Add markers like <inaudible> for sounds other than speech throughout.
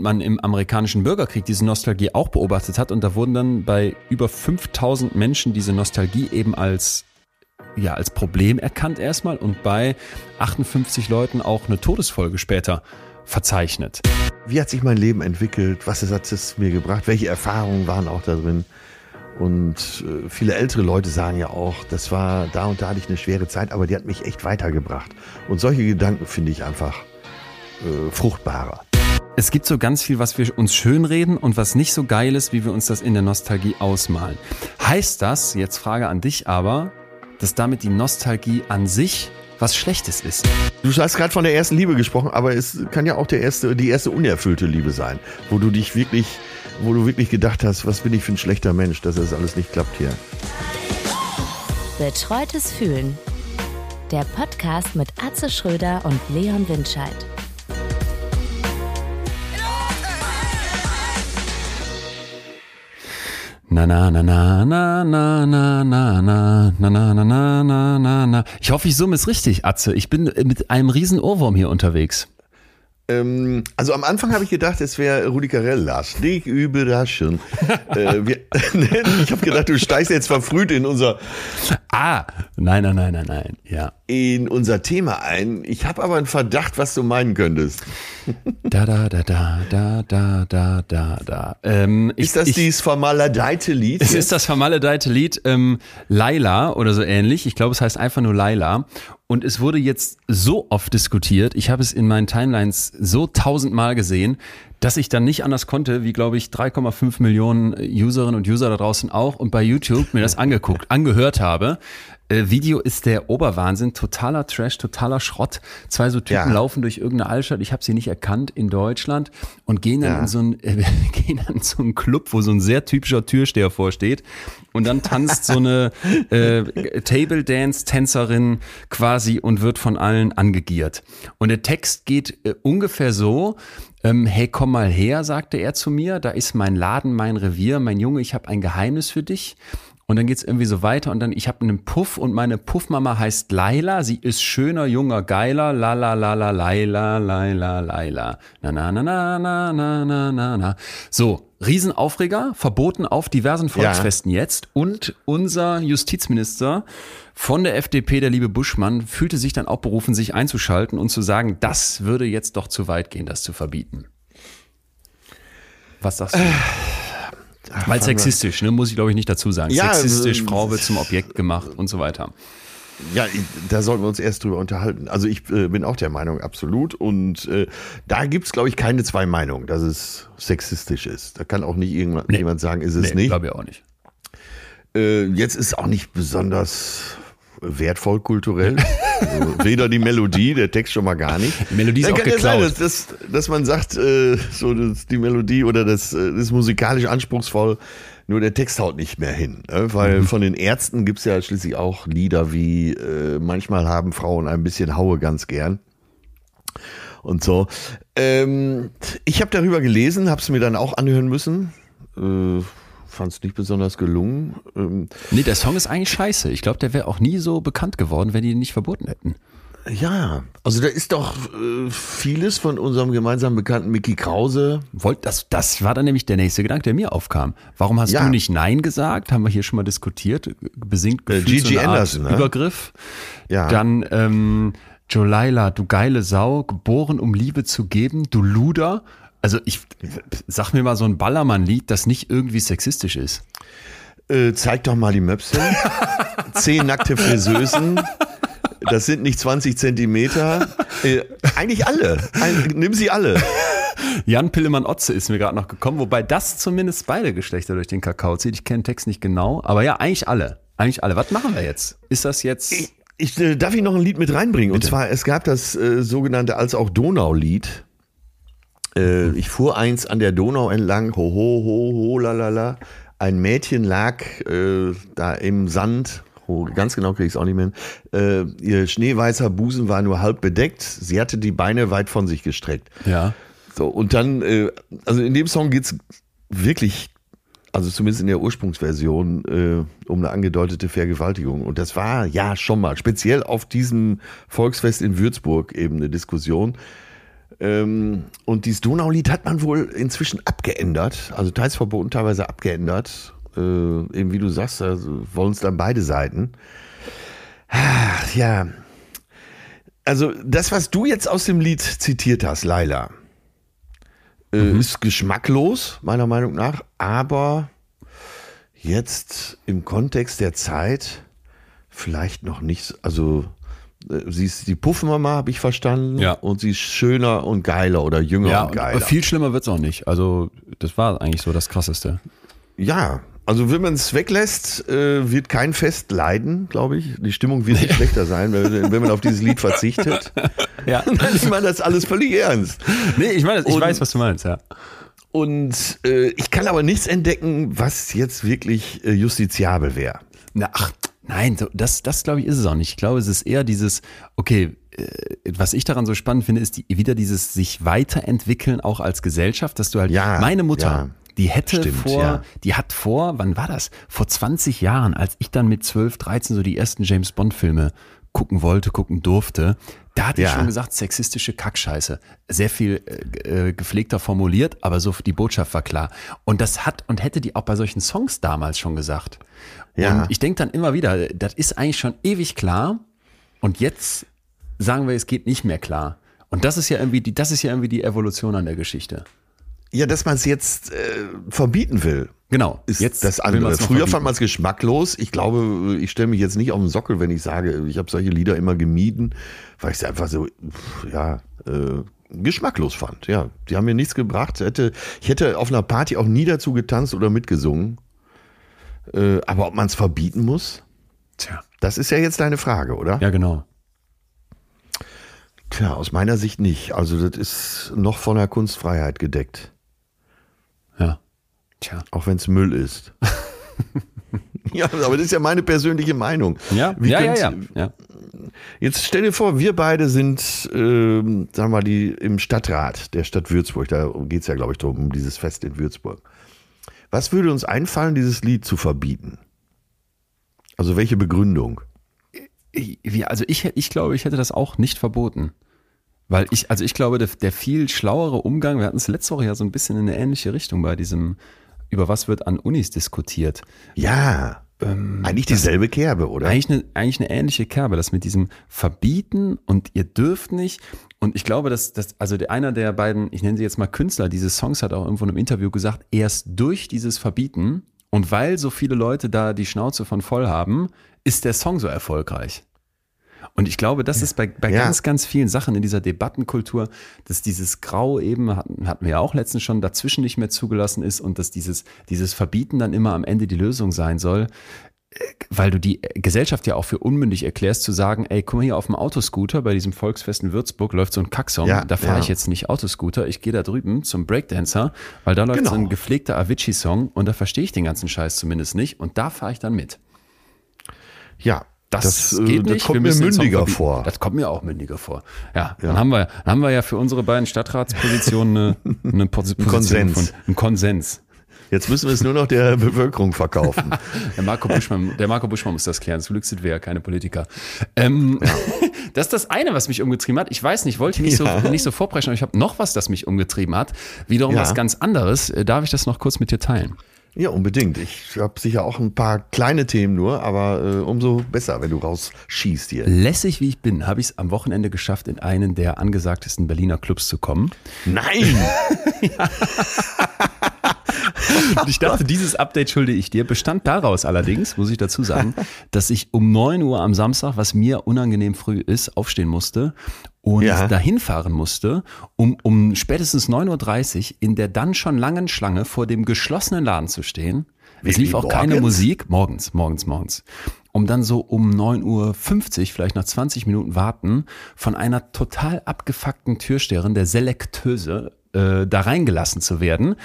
und man im amerikanischen Bürgerkrieg diese Nostalgie auch beobachtet hat und da wurden dann bei über 5000 Menschen diese Nostalgie eben als ja, als Problem erkannt erstmal und bei 58 Leuten auch eine Todesfolge später verzeichnet. Wie hat sich mein Leben entwickelt? Was hat es mir gebracht? Welche Erfahrungen waren auch da drin? Und äh, viele ältere Leute sagen ja auch, das war da und da hatte ich eine schwere Zeit, aber die hat mich echt weitergebracht. Und solche Gedanken finde ich einfach äh, fruchtbarer. Es gibt so ganz viel, was wir uns schönreden und was nicht so geil ist, wie wir uns das in der Nostalgie ausmalen. Heißt das, jetzt Frage an dich aber, dass damit die Nostalgie an sich was Schlechtes ist? Du hast gerade von der ersten Liebe gesprochen, aber es kann ja auch der erste, die erste unerfüllte Liebe sein, wo du dich wirklich, wo du wirklich gedacht hast, was bin ich für ein schlechter Mensch, dass das alles nicht klappt hier. Betreutes Fühlen. Der Podcast mit Atze Schröder und Leon Windscheid. Na na na na na na na na na na na na na na na na. Ich hoffe, ich summe es richtig, Atze. Ich bin mit einem riesen Ohrwurm hier unterwegs. Ähm, also am Anfang habe ich gedacht, es wäre Rudi Carell. Lass dich überraschen. <laughs> äh, wir, <laughs> ich habe gedacht, du steigst jetzt verfrüht in unser Ah, nein, nein, nein, nein, nein. Ja. in unser Thema ein. Ich habe aber einen Verdacht, was du meinen könntest. Da da da da da da da da da. Ähm, Ist das ich, dieses vermaledeite Lied? Es ist das vermaledeite Lied ähm, Laila oder so ähnlich. Ich glaube, es heißt einfach nur Laila. Und es wurde jetzt so oft diskutiert. Ich habe es in meinen Timelines so tausendmal gesehen, dass ich dann nicht anders konnte, wie glaube ich 3,5 Millionen Userinnen und User da draußen auch und bei YouTube mir das angeguckt, <laughs> angehört habe. Äh, Video ist der Oberwahnsinn, totaler Trash, totaler Schrott. Zwei so Typen Ja. laufen durch irgendeine Altstadt, ich habe sie nicht erkannt in Deutschland und gehen dann Ja. in so einen äh, <laughs> gehen dann in so einen Club, wo so ein sehr typischer Türsteher vorsteht und dann tanzt so eine <laughs> äh, Table Dance Tänzerin quasi und wird von allen angegiert. Und der Text geht äh, ungefähr so: ähm, Hey, komm mal her, sagte er zu mir. Da ist mein Laden, mein Revier, mein Junge. Ich habe ein Geheimnis für dich. Und dann geht's irgendwie so weiter und dann, ich habe einen Puff und meine Puffmama heißt Laila. Sie ist schöner, junger, geiler. La la la la Laila, Laila, Laila. Na na na na na na na na na. So, Riesenaufreger, verboten auf diversen Volksfesten jetzt. Und unser Justizminister von der FDP, der liebe Buschmann, fühlte sich dann auch berufen, sich einzuschalten und zu sagen, das würde jetzt doch zu weit gehen, das zu verbieten. Was sagst du? Weil sexistisch, ne, muss ich glaube ich nicht dazu sagen. Ja, sexistisch, also, Frau wird zum Objekt gemacht und so weiter. Ja, da sollten wir uns erst drüber unterhalten. Also ich äh, bin auch der Meinung, absolut. Und äh, da gibt's glaube ich, keine zwei Meinungen, dass es sexistisch ist. Da kann auch nicht irgendjemand Nee. jemand sagen, ist es Nee, nicht. glaube ich auch nicht. Äh, jetzt ist auch nicht besonders wertvoll kulturell. also weder die Melodie, der Text schon mal gar nicht. Die Melodie ist Dann auch kann ja sein, geklaut. dass, dass, dass man sagt, äh, so das, die Melodie oder das, äh, das ist musikalisch anspruchsvoll, nur der Text haut nicht mehr hin. Ne? Weil Mhm. von den Ärzten gibt's ja schließlich auch Lieder wie äh, manchmal haben Frauen ein bisschen Haue ganz gern. Und so. Ähm, ich habe darüber gelesen, habe es mir dann auch anhören müssen. Äh, Fand es nicht besonders gelungen. Ähm, Nee, der Song ist eigentlich scheiße. Ich glaube, der wäre auch nie so bekannt geworden, wenn die ihn nicht verboten hätten. Ja, also da ist doch äh, vieles von unserem gemeinsamen Bekannten Mickey Krause. Wollt, das, das war dann nämlich der nächste Gedanke, der mir aufkam. Warum hast Ja. du nicht Nein gesagt? Haben wir hier schon mal diskutiert. Besingt Äh, Gigi so Anderson, ne? Übergriff. Ja. Dann ähm, Jolaila, du geile Sau, geboren um Liebe zu geben, du Luder. Also ich sag mir mal so ein Ballermann-Lied, das nicht irgendwie sexistisch ist. Äh, zeig doch mal die Möpse. <laughs> Zehn nackte Friseusen. Das sind nicht 20 Zentimeter. Äh, eigentlich alle. Ein, nimm sie alle. Jan Pillemann-Otze ist mir gerade noch gekommen, wobei das zumindest beide Geschlechter durch den Kakao zieht. Ich kenne den Text nicht genau, aber ja, eigentlich alle. Eigentlich alle. Was machen wir jetzt? Ist das jetzt. Ich, ich, äh, darf ich noch ein Lied mit reinbringen? Und zwar, es gab das äh, sogenannte als auch Donau-Lied. Äh, ich fuhr eins an der Donau entlang, ho, ho, ho, ho, la, la, la. Ein Mädchen lag äh, da im Sand, oh, ganz genau kriege ich es auch nicht mehr hin. Äh, ihr schneeweißer Busen war nur halb bedeckt. Sie hatte die Beine weit von sich gestreckt. ja. So, und dann, äh, also in dem Song geht's wirklich, also zumindest in der Ursprungsversion, äh, um eine angedeutete Vergewaltigung. Und das war ja schon mal, speziell auf diesem Volksfest in Würzburg eben eine Diskussion. Ähm, und dieses Donaulied hat man wohl inzwischen abgeändert, also teils verboten, teilweise abgeändert. Äh, eben wie du sagst, also wollen es dann beide Seiten. Ach, ja. Also das, was du jetzt aus dem Lied zitiert hast, Laila, äh, Mhm. ist geschmacklos, meiner Meinung nach, aber jetzt im Kontext der Zeit vielleicht noch nicht, so- also sie ist die Puffmama, habe ich verstanden, Ja. und sie ist schöner und geiler oder jünger Ja, und und, geiler. viel schlimmer wird's auch nicht. Also, das war eigentlich so das Krasseste. Ja, also wenn man es weglässt, äh, wird kein Fest leiden, glaube ich. Die Stimmung wird nicht <laughs> schlechter sein, wenn, wenn man auf dieses Lied verzichtet. Ja. <laughs> Nimmt man das alles völlig ernst. Nee, ich meine, ich Und- weiß, was du meinst, ja. Und äh, ich kann aber nichts entdecken, was jetzt wirklich äh, justiziabel wäre. Na, ach, nein, so, das, das glaube ich ist es auch nicht. Ich glaube, es ist eher dieses, okay, äh, was ich daran so spannend finde, ist die, wieder dieses sich weiterentwickeln, auch als Gesellschaft, dass du halt, Ja, meine Mutter, ja. die hätte Stimmt, vor, ja. die hat vor, wann war das? Vor 20 Jahren, als ich dann mit 12, 13 so die ersten James Bond Filme gucken wollte, gucken durfte, da hatte ich Ja. schon gesagt, sexistische Kackscheiße. Sehr viel äh, äh, gepflegter formuliert, aber so die Botschaft war klar. Und das hat und hätte die auch bei solchen Songs damals schon gesagt. Ja. Und ich denke dann immer wieder, das ist eigentlich schon ewig klar. Und jetzt sagen wir, es geht nicht mehr klar. Und das ist ja irgendwie die, das ist ja irgendwie die Evolution an der Geschichte. Ja, dass man es jetzt äh, verbieten will. Genau. Ist jetzt das andere. Früher verbieten. fand man es geschmacklos. Ich glaube, ich stelle mich jetzt nicht auf den Sockel, wenn ich sage, ich habe solche Lieder immer gemieden, weil ich sie einfach so, ja, äh, geschmacklos fand. Ja, die haben mir nichts gebracht. Hätte, ich hätte auf einer Party auch nie dazu getanzt oder mitgesungen. Äh, aber ob man es verbieten muss, Tja. das ist ja jetzt deine Frage, oder? Ja, genau. Tja, aus meiner Sicht nicht. Also das ist noch von der Kunstfreiheit gedeckt, Ja. Tja. auch wenn es Müll ist. <laughs> ja, aber das ist ja meine persönliche Meinung. Ja, Wie ja, ja, ja, ja. Jetzt stell dir vor, wir beide sind, ähm, sagen wir mal, die, im Stadtrat der Stadt Würzburg. Da geht es ja, glaube ich, darum, um dieses Fest in Würzburg. Was würde uns einfallen, dieses Lied zu verbieten? Also welche Begründung? Also ich, ich glaube, ich hätte das auch nicht verboten. Weil ich, also ich glaube, der, der viel schlauere Umgang, wir hatten es letzte Woche ja so ein bisschen in eine ähnliche Richtung bei diesem, über was wird an Unis diskutiert. Ja, eigentlich dieselbe Kerbe, oder? Eigentlich eine, eigentlich eine ähnliche Kerbe, das mit diesem Verbieten und ihr dürft nicht. Und ich glaube, dass, dass also der, einer der beiden, ich nenne sie jetzt mal Künstler, dieses Songs hat auch irgendwo in einem Interview gesagt, erst durch dieses Verbieten und weil so viele Leute da die Schnauze von voll haben, ist der Song so erfolgreich. Und ich glaube, das ist bei, bei Ja. ganz, ganz vielen Sachen in dieser Debattenkultur, dass dieses Grau eben, hatten, hatten wir ja auch letztens schon, dazwischen nicht mehr zugelassen ist und dass dieses, dieses Verbieten dann immer am Ende die Lösung sein soll, weil du die Gesellschaft ja auch für unmündig erklärst, zu sagen, ey, guck mal hier auf dem Autoscooter bei diesem Volksfest in Würzburg läuft so ein Kacksong, Ja, da fahre ja. ich jetzt nicht Autoscooter, ich gehe da drüben zum Breakdancer, weil da läuft so Genau. ein gepflegter Avicii-Song und da verstehe ich den ganzen Scheiß zumindest nicht und da fahre ich dann mit. ja, Das, äh, geht das nicht. kommt wir mir mündiger vor. Das kommt mir auch mündiger vor. Ja, Dann, haben wir, dann haben wir ja für unsere beiden Stadtratspositionen eine, <laughs> eine Position Konsens. Von, einen Konsens. Jetzt müssen wir es nur noch der Bevölkerung verkaufen. <laughs> Der Marco Buschmann, der Marco Buschmann muss das klären. Zum Glück sind wir ja keine Politiker. Ähm, <laughs> Das ist das eine, was mich umgetrieben hat. Ich weiß nicht, wollte nicht, Ja. so, nicht so vorpreschen, aber ich habe noch was, das mich umgetrieben hat. Wiederum Ja. was ganz anderes. Äh, Darf ich das noch kurz mit dir teilen? ja, unbedingt. Ich habe sicher auch ein paar kleine Themen nur, aber äh, umso besser, wenn du rausschießt hier. Lässig wie ich bin, habe ich es am Wochenende geschafft, in einen der angesagtesten Berliner Clubs zu kommen. Nein! Und <laughs> ich dachte, dieses Update schulde ich dir. Bestand daraus allerdings, muss ich dazu sagen, dass ich um 9 Uhr am Samstag, was mir unangenehm früh ist, aufstehen musste und Ja. dahin fahren musste, um, um spätestens 9.30 Uhr in der dann schon langen Schlange vor dem geschlossenen Laden zu stehen. Es Wirklich lief auch keine morgens? Musik, morgens, morgens, morgens. Um dann so um 9.50 Uhr, vielleicht nach 20 Minuten warten, von einer total abgefuckten Türsteherin, der Selektöse, äh, da reingelassen zu werden.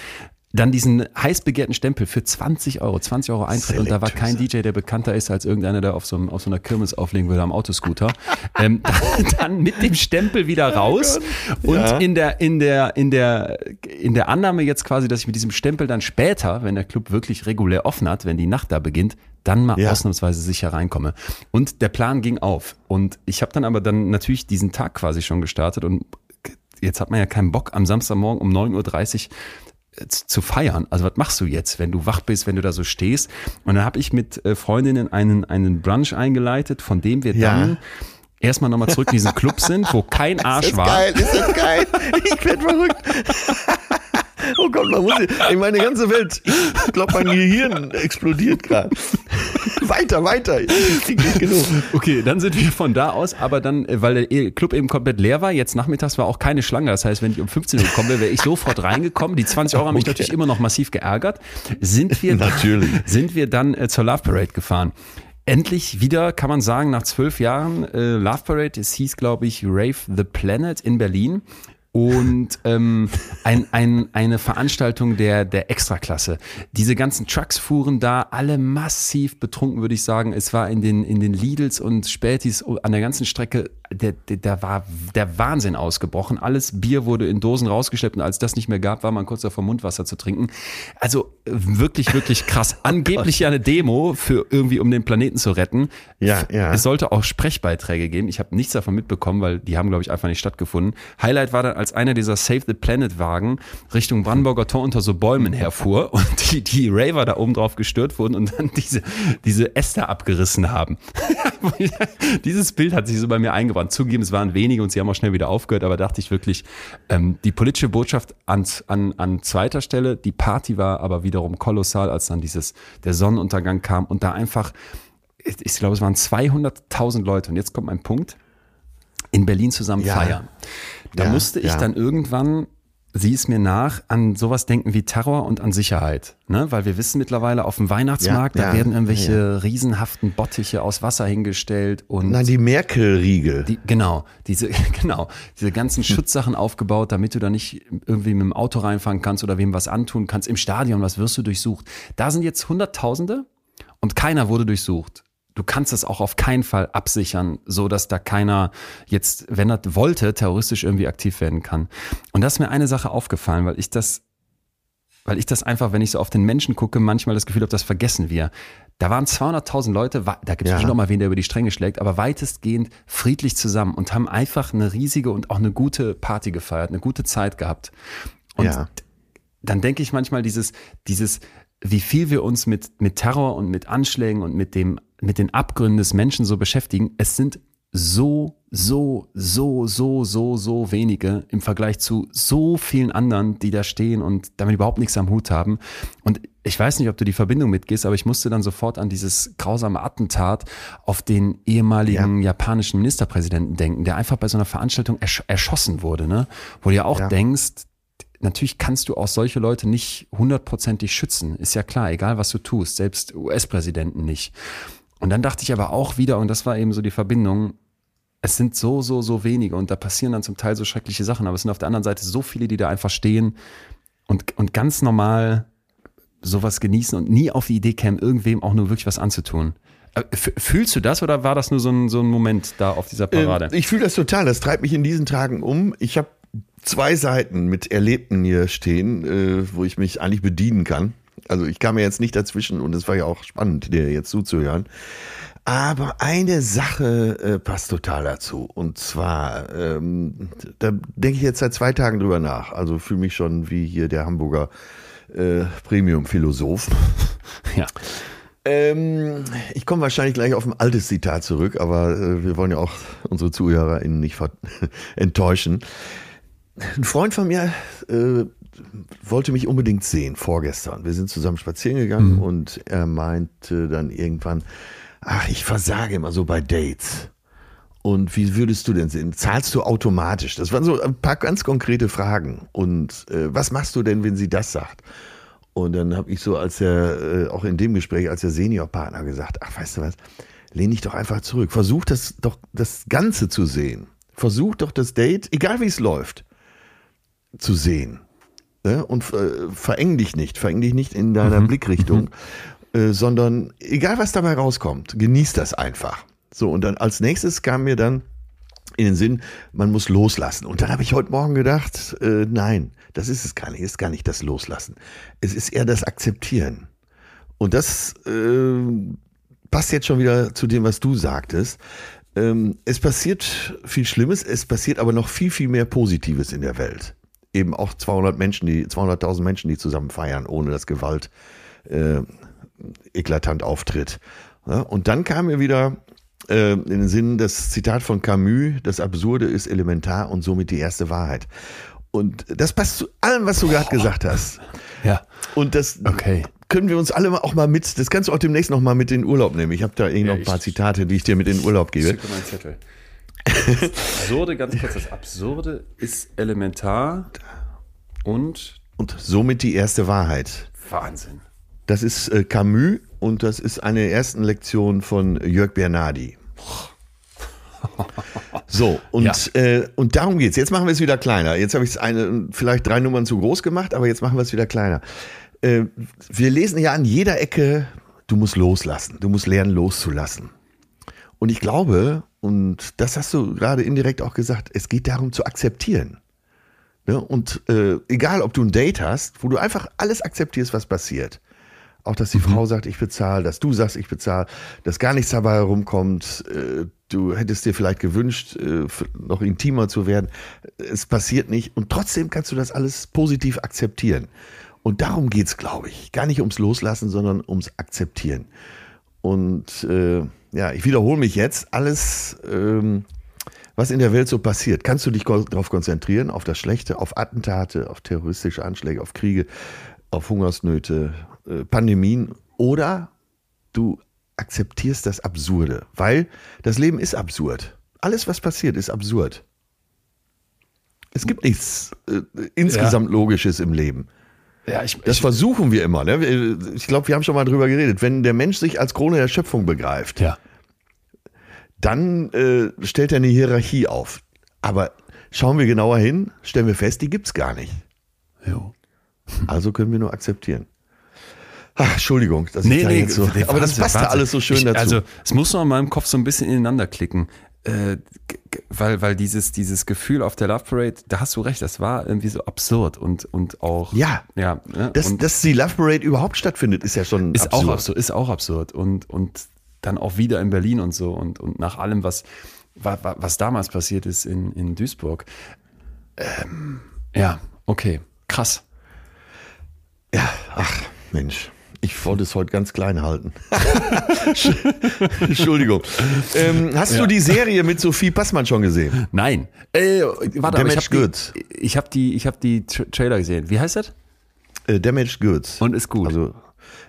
Dann diesen heiß begehrten Stempel für 20 Euro, 20 Euro Eintritt und da war kein DJ, der bekannter ist als irgendeiner, der auf so, einem, auf so einer Kirmes auflegen würde am Autoscooter. <laughs> ähm, dann, dann mit dem Stempel wieder raus und Ja. in der, in der, in der, in der Annahme jetzt quasi, dass ich mit diesem Stempel dann später, wenn der Club wirklich regulär offen hat, wenn die Nacht da beginnt, dann mal Ja. ausnahmsweise sicher reinkomme. Und der Plan ging auf. Und ich habe dann aber dann natürlich diesen Tag quasi schon gestartet und jetzt hat man ja keinen Bock, am Samstagmorgen um 9.30 Uhr zu feiern. Also was machst du jetzt, wenn du wach bist, wenn du da so stehst? Und dann habe ich mit äh, Freundinnen einen, einen Brunch eingeleitet, von dem wir Ja. dann erstmal nochmal zurück in diesen Club sind, wo kein <laughs> Arsch ist war. geil, ist das geil. Ich werd verrückt. <laughs> <laughs> Oh Gott, man muss, ich meine ganze Welt, ich glaube, mein Gehirn explodiert gerade. <laughs> Weiter, weiter, ich krieg nicht genug. Okay, dann sind wir von da aus, aber dann, äh, weil der Club eben komplett leer war, jetzt nachmittags war auch keine Schlange. Das heißt, wenn ich um 15 Uhr gekommen wäre, wäre ich sofort reingekommen. Die 20 Euro haben mich Okay. natürlich immer noch massiv geärgert. Sind wir, Natürlich. sind wir dann äh, zur Love Parade gefahren. Endlich wieder, kann man sagen, nach zwölf Jahren äh, Love Parade. Es hieß, glaube ich, Rave the Planet in Berlin. Und ähm, ein, ein, eine Veranstaltung der, der Extraklasse. Diese ganzen Trucks fuhren da, alle massiv betrunken, würde ich sagen. Es war in den, in den Lidls und Spätis an der ganzen Strecke, der, der, da war der Wahnsinn ausgebrochen. Alles Bier wurde in Dosen rausgeschleppt und als das nicht mehr gab, war man kurz davor, Mundwasser zu trinken. Also äh, wirklich, wirklich krass. <laughs> Angeblich ja eine Demo für irgendwie, um den Planeten zu retten. Ja, ja. Es sollte auch Sprechbeiträge geben. Ich habe nichts davon mitbekommen, weil die haben, glaube ich, einfach nicht stattgefunden. Highlight war dann, als einer dieser Save the Planet Wagen Richtung Brandenburger Tor unter so Bäumen herfuhr <laughs> und die, die Raver da oben drauf gestört wurden und dann diese, diese Äste abgerissen haben. <laughs> Dieses Bild hat sich so bei mir eingebrannt. Zugegeben, es waren wenige und sie haben auch schnell wieder aufgehört, aber dachte ich wirklich, ähm, die politische Botschaft an, an, an zweiter Stelle, die Party war aber wiederum kolossal, als dann dieses, der Sonnenuntergang kam und da einfach, ich, ich glaube, es waren 200.000 Leute und jetzt kommt mein Punkt, in Berlin zusammen Ja. feiern. Da Ja, musste ich ja. dann irgendwann, sieh es mir nach, an sowas denken wie Terror und an Sicherheit. Ne? Weil wir wissen mittlerweile auf dem Weihnachtsmarkt, Ja, da ja, werden irgendwelche ja. riesenhaften Bottiche aus Wasser hingestellt und Na, die Merkel-Riegel. die, genau, diese, <laughs> genau, diese ganzen Schutzsachen aufgebaut, damit du da nicht irgendwie mit dem Auto reinfahren kannst oder wem was antun kannst. Im Stadion, was wirst du durchsucht? Da sind jetzt Hunderttausende und keiner wurde durchsucht. Du kannst das auch auf keinen Fall absichern, so dass da keiner jetzt, wenn er wollte, terroristisch irgendwie aktiv werden kann. Und da ist mir eine Sache aufgefallen, weil ich das weil ich das einfach, wenn ich so auf den Menschen gucke, manchmal das Gefühl habe, das vergessen wir. Da waren 200.000 Leute, da gibt es Ja. noch mal wen, der über die Stränge schlägt, aber weitestgehend friedlich zusammen und haben einfach eine riesige und auch eine gute Party gefeiert, eine gute Zeit gehabt. Und Ja. dann denke ich manchmal dieses, dieses, wie viel wir uns mit, mit Terror und mit Anschlägen und mit dem, mit den Abgründen des Menschen so beschäftigen. Es sind so, so, so, so, so, so wenige im Vergleich zu so vielen anderen, die da stehen und damit überhaupt nichts am Hut haben. Und ich weiß nicht, ob du die Verbindung mitgehst, aber ich musste dann sofort an dieses grausame Attentat auf den ehemaligen japanischen Ministerpräsidenten denken, der einfach bei so einer Veranstaltung ersch erschossen wurde, ne? Wo du ja auch Ja. denkst, natürlich kannst du auch solche Leute nicht hundertprozentig schützen. Ist ja klar, egal was du tust, selbst US-Präsidenten nicht. Und dann dachte ich aber auch wieder, und das war eben so die Verbindung, es sind so, so, so wenige und da passieren dann zum Teil so schreckliche Sachen, aber es sind auf der anderen Seite so viele, die da einfach stehen und, und ganz normal sowas genießen und nie auf die Idee kämen, irgendwem auch nur wirklich was anzutun. Äh, Fühlst du das oder war das nur so ein, so ein Moment da auf dieser Parade? Ähm, ich fühle das total. Das treibt mich in diesen Tagen um. Ich habe zwei Seiten mit Erlebten hier stehen, äh, wo ich mich eigentlich bedienen kann. Also ich kam ja jetzt nicht dazwischen und es war ja auch spannend, dir jetzt zuzuhören. Aber eine Sache äh, passt total dazu. Und zwar, ähm, da denke ich jetzt seit zwei Tagen drüber nach. Also fühle mich schon wie hier der Hamburger äh, Premium-Philosoph. ja. Ähm, ich komme wahrscheinlich gleich auf ein altes Zitat zurück, aber äh, wir wollen ja auch unsere ZuhörerInnen nicht <laughs> enttäuschen. Ein Freund von mir äh, wollte mich unbedingt sehen, vorgestern. Wir sind zusammen spazieren gegangen und er meinte dann irgendwann, ach, ich versage immer so bei Dates. Und wie würdest du denn sehen? Zahlst du automatisch? Das waren so ein paar ganz konkrete Fragen. Und äh, was machst du denn, wenn sie das sagt? Und dann habe ich so, als er, äh, auch in dem Gespräch, als der Seniorpartner gesagt, ach, weißt du was, lehn dich doch einfach zurück. Versuch das doch, das Ganze zu sehen. Versuch doch das Date, egal wie es läuft, zu sehen. Ne? Und äh, vereng dich nicht, vereng dich nicht in deiner Blickrichtung, äh, sondern egal was dabei rauskommt, genieß das einfach. So, und dann als nächstes kam mir dann in den Sinn, man muss loslassen. Und dann habe ich heute Morgen gedacht, äh, nein, das ist es gar nicht, ist gar nicht das Loslassen. Es ist eher das Akzeptieren. Und das äh, passt jetzt schon wieder zu dem, was du sagtest. ähm, es passiert viel Schlimmes, es passiert aber noch viel, viel mehr Positives in der Welt. Eben auch 200 Menschen, die 200.000 Menschen, die zusammen feiern, ohne dass Gewalt äh, eklatant auftritt. Ja, und dann kam mir wieder äh, in den Sinn das Zitat von Camus, das Absurde ist elementar und somit die erste Wahrheit. Und das passt zu allem, was du gerade gesagt hast. Ja. Und das Okay. können wir uns alle auch mal mit, das kannst du auch demnächst noch mal mit in den Urlaub nehmen. Ich habe da irgendwie noch ein paar Zitate, die ich dir mit in den Urlaub gebe. Zücke meinen Zettel. Das Absurde, ganz kurz, das Absurde ist elementar und Und somit die erste Wahrheit. Wahnsinn. Das ist äh, Camus und das ist eine ersten Lektion von Jörg Bernardi. <laughs> So, und, Ja. äh, und darum geht's. Jetzt machen wir es wieder kleiner. Jetzt habe ich es eine, vielleicht drei Nummern zu groß gemacht, aber jetzt machen wir es wieder kleiner. Äh, wir lesen ja an jeder Ecke, du musst loslassen, du musst lernen loszulassen. Und ich glaube, und das hast du gerade indirekt auch gesagt, es geht darum zu akzeptieren. Ne? Und äh, egal, ob du ein Date hast, wo du einfach alles akzeptierst, was passiert. Auch, dass die Frau sagt, ich bezahle, dass du sagst, ich bezahle, dass gar nichts dabei herumkommt. Äh, du hättest dir vielleicht gewünscht, äh, noch intimer zu werden. Es passiert nicht. Und trotzdem kannst du das alles positiv akzeptieren. Und darum geht's, glaube ich. Gar nicht ums Loslassen, sondern ums Akzeptieren. Und äh, ja, ich wiederhole mich jetzt. Alles, ähm, was in der Welt so passiert, kannst du dich darauf konzentrieren, auf das Schlechte, auf Attentate, auf terroristische Anschläge, auf Kriege, auf Hungersnöte, äh, Pandemien oder du akzeptierst das Absurde, weil das Leben ist absurd. Alles, was passiert, ist absurd. Es gibt nichts äh, insgesamt Logisches im Leben. Ja, ich, Das versuchen wir immer. Ne? Ich glaube, wir haben schon mal drüber geredet. Wenn der Mensch sich als Krone der Schöpfung begreift, ja. dann äh, stellt er eine Hierarchie auf. Aber schauen wir genauer hin, stellen wir fest, die gibt's gar nicht. Jo. Also können wir nur akzeptieren. Ach, Entschuldigung, ich Nee, da nee, so, nee, aber das Wahnsinn, passt ja Wahnsinn. alles so schön ich, dazu. Also, es muss noch in meinem Kopf so ein bisschen ineinander klicken. Äh, weil, weil dieses, dieses Gefühl auf der Love Parade, da hast du recht, das war irgendwie so absurd und, und auch. Ja. Ja. Ne? dass, und dass die Love Parade überhaupt stattfindet, ist ja schon ist absurd. auch absurd, ist auch absurd. Und, und dann auch wieder in Berlin und so und, und nach allem, was, wa- wa- was damals passiert ist in, in Duisburg. Ähm, ja, okay, krass. Ja, ach, Mensch. Ich wollte es heute ganz klein halten. <laughs> Entschuldigung. Ähm, hast du die Serie mit Sophie Passmann schon gesehen? Nein. Äh, warte, aber ich Damaged habe Goods. die, ich hab die, ich hab die Tra Trailer gesehen. Wie heißt das? Äh, Damaged Goods. Und ist gut. Also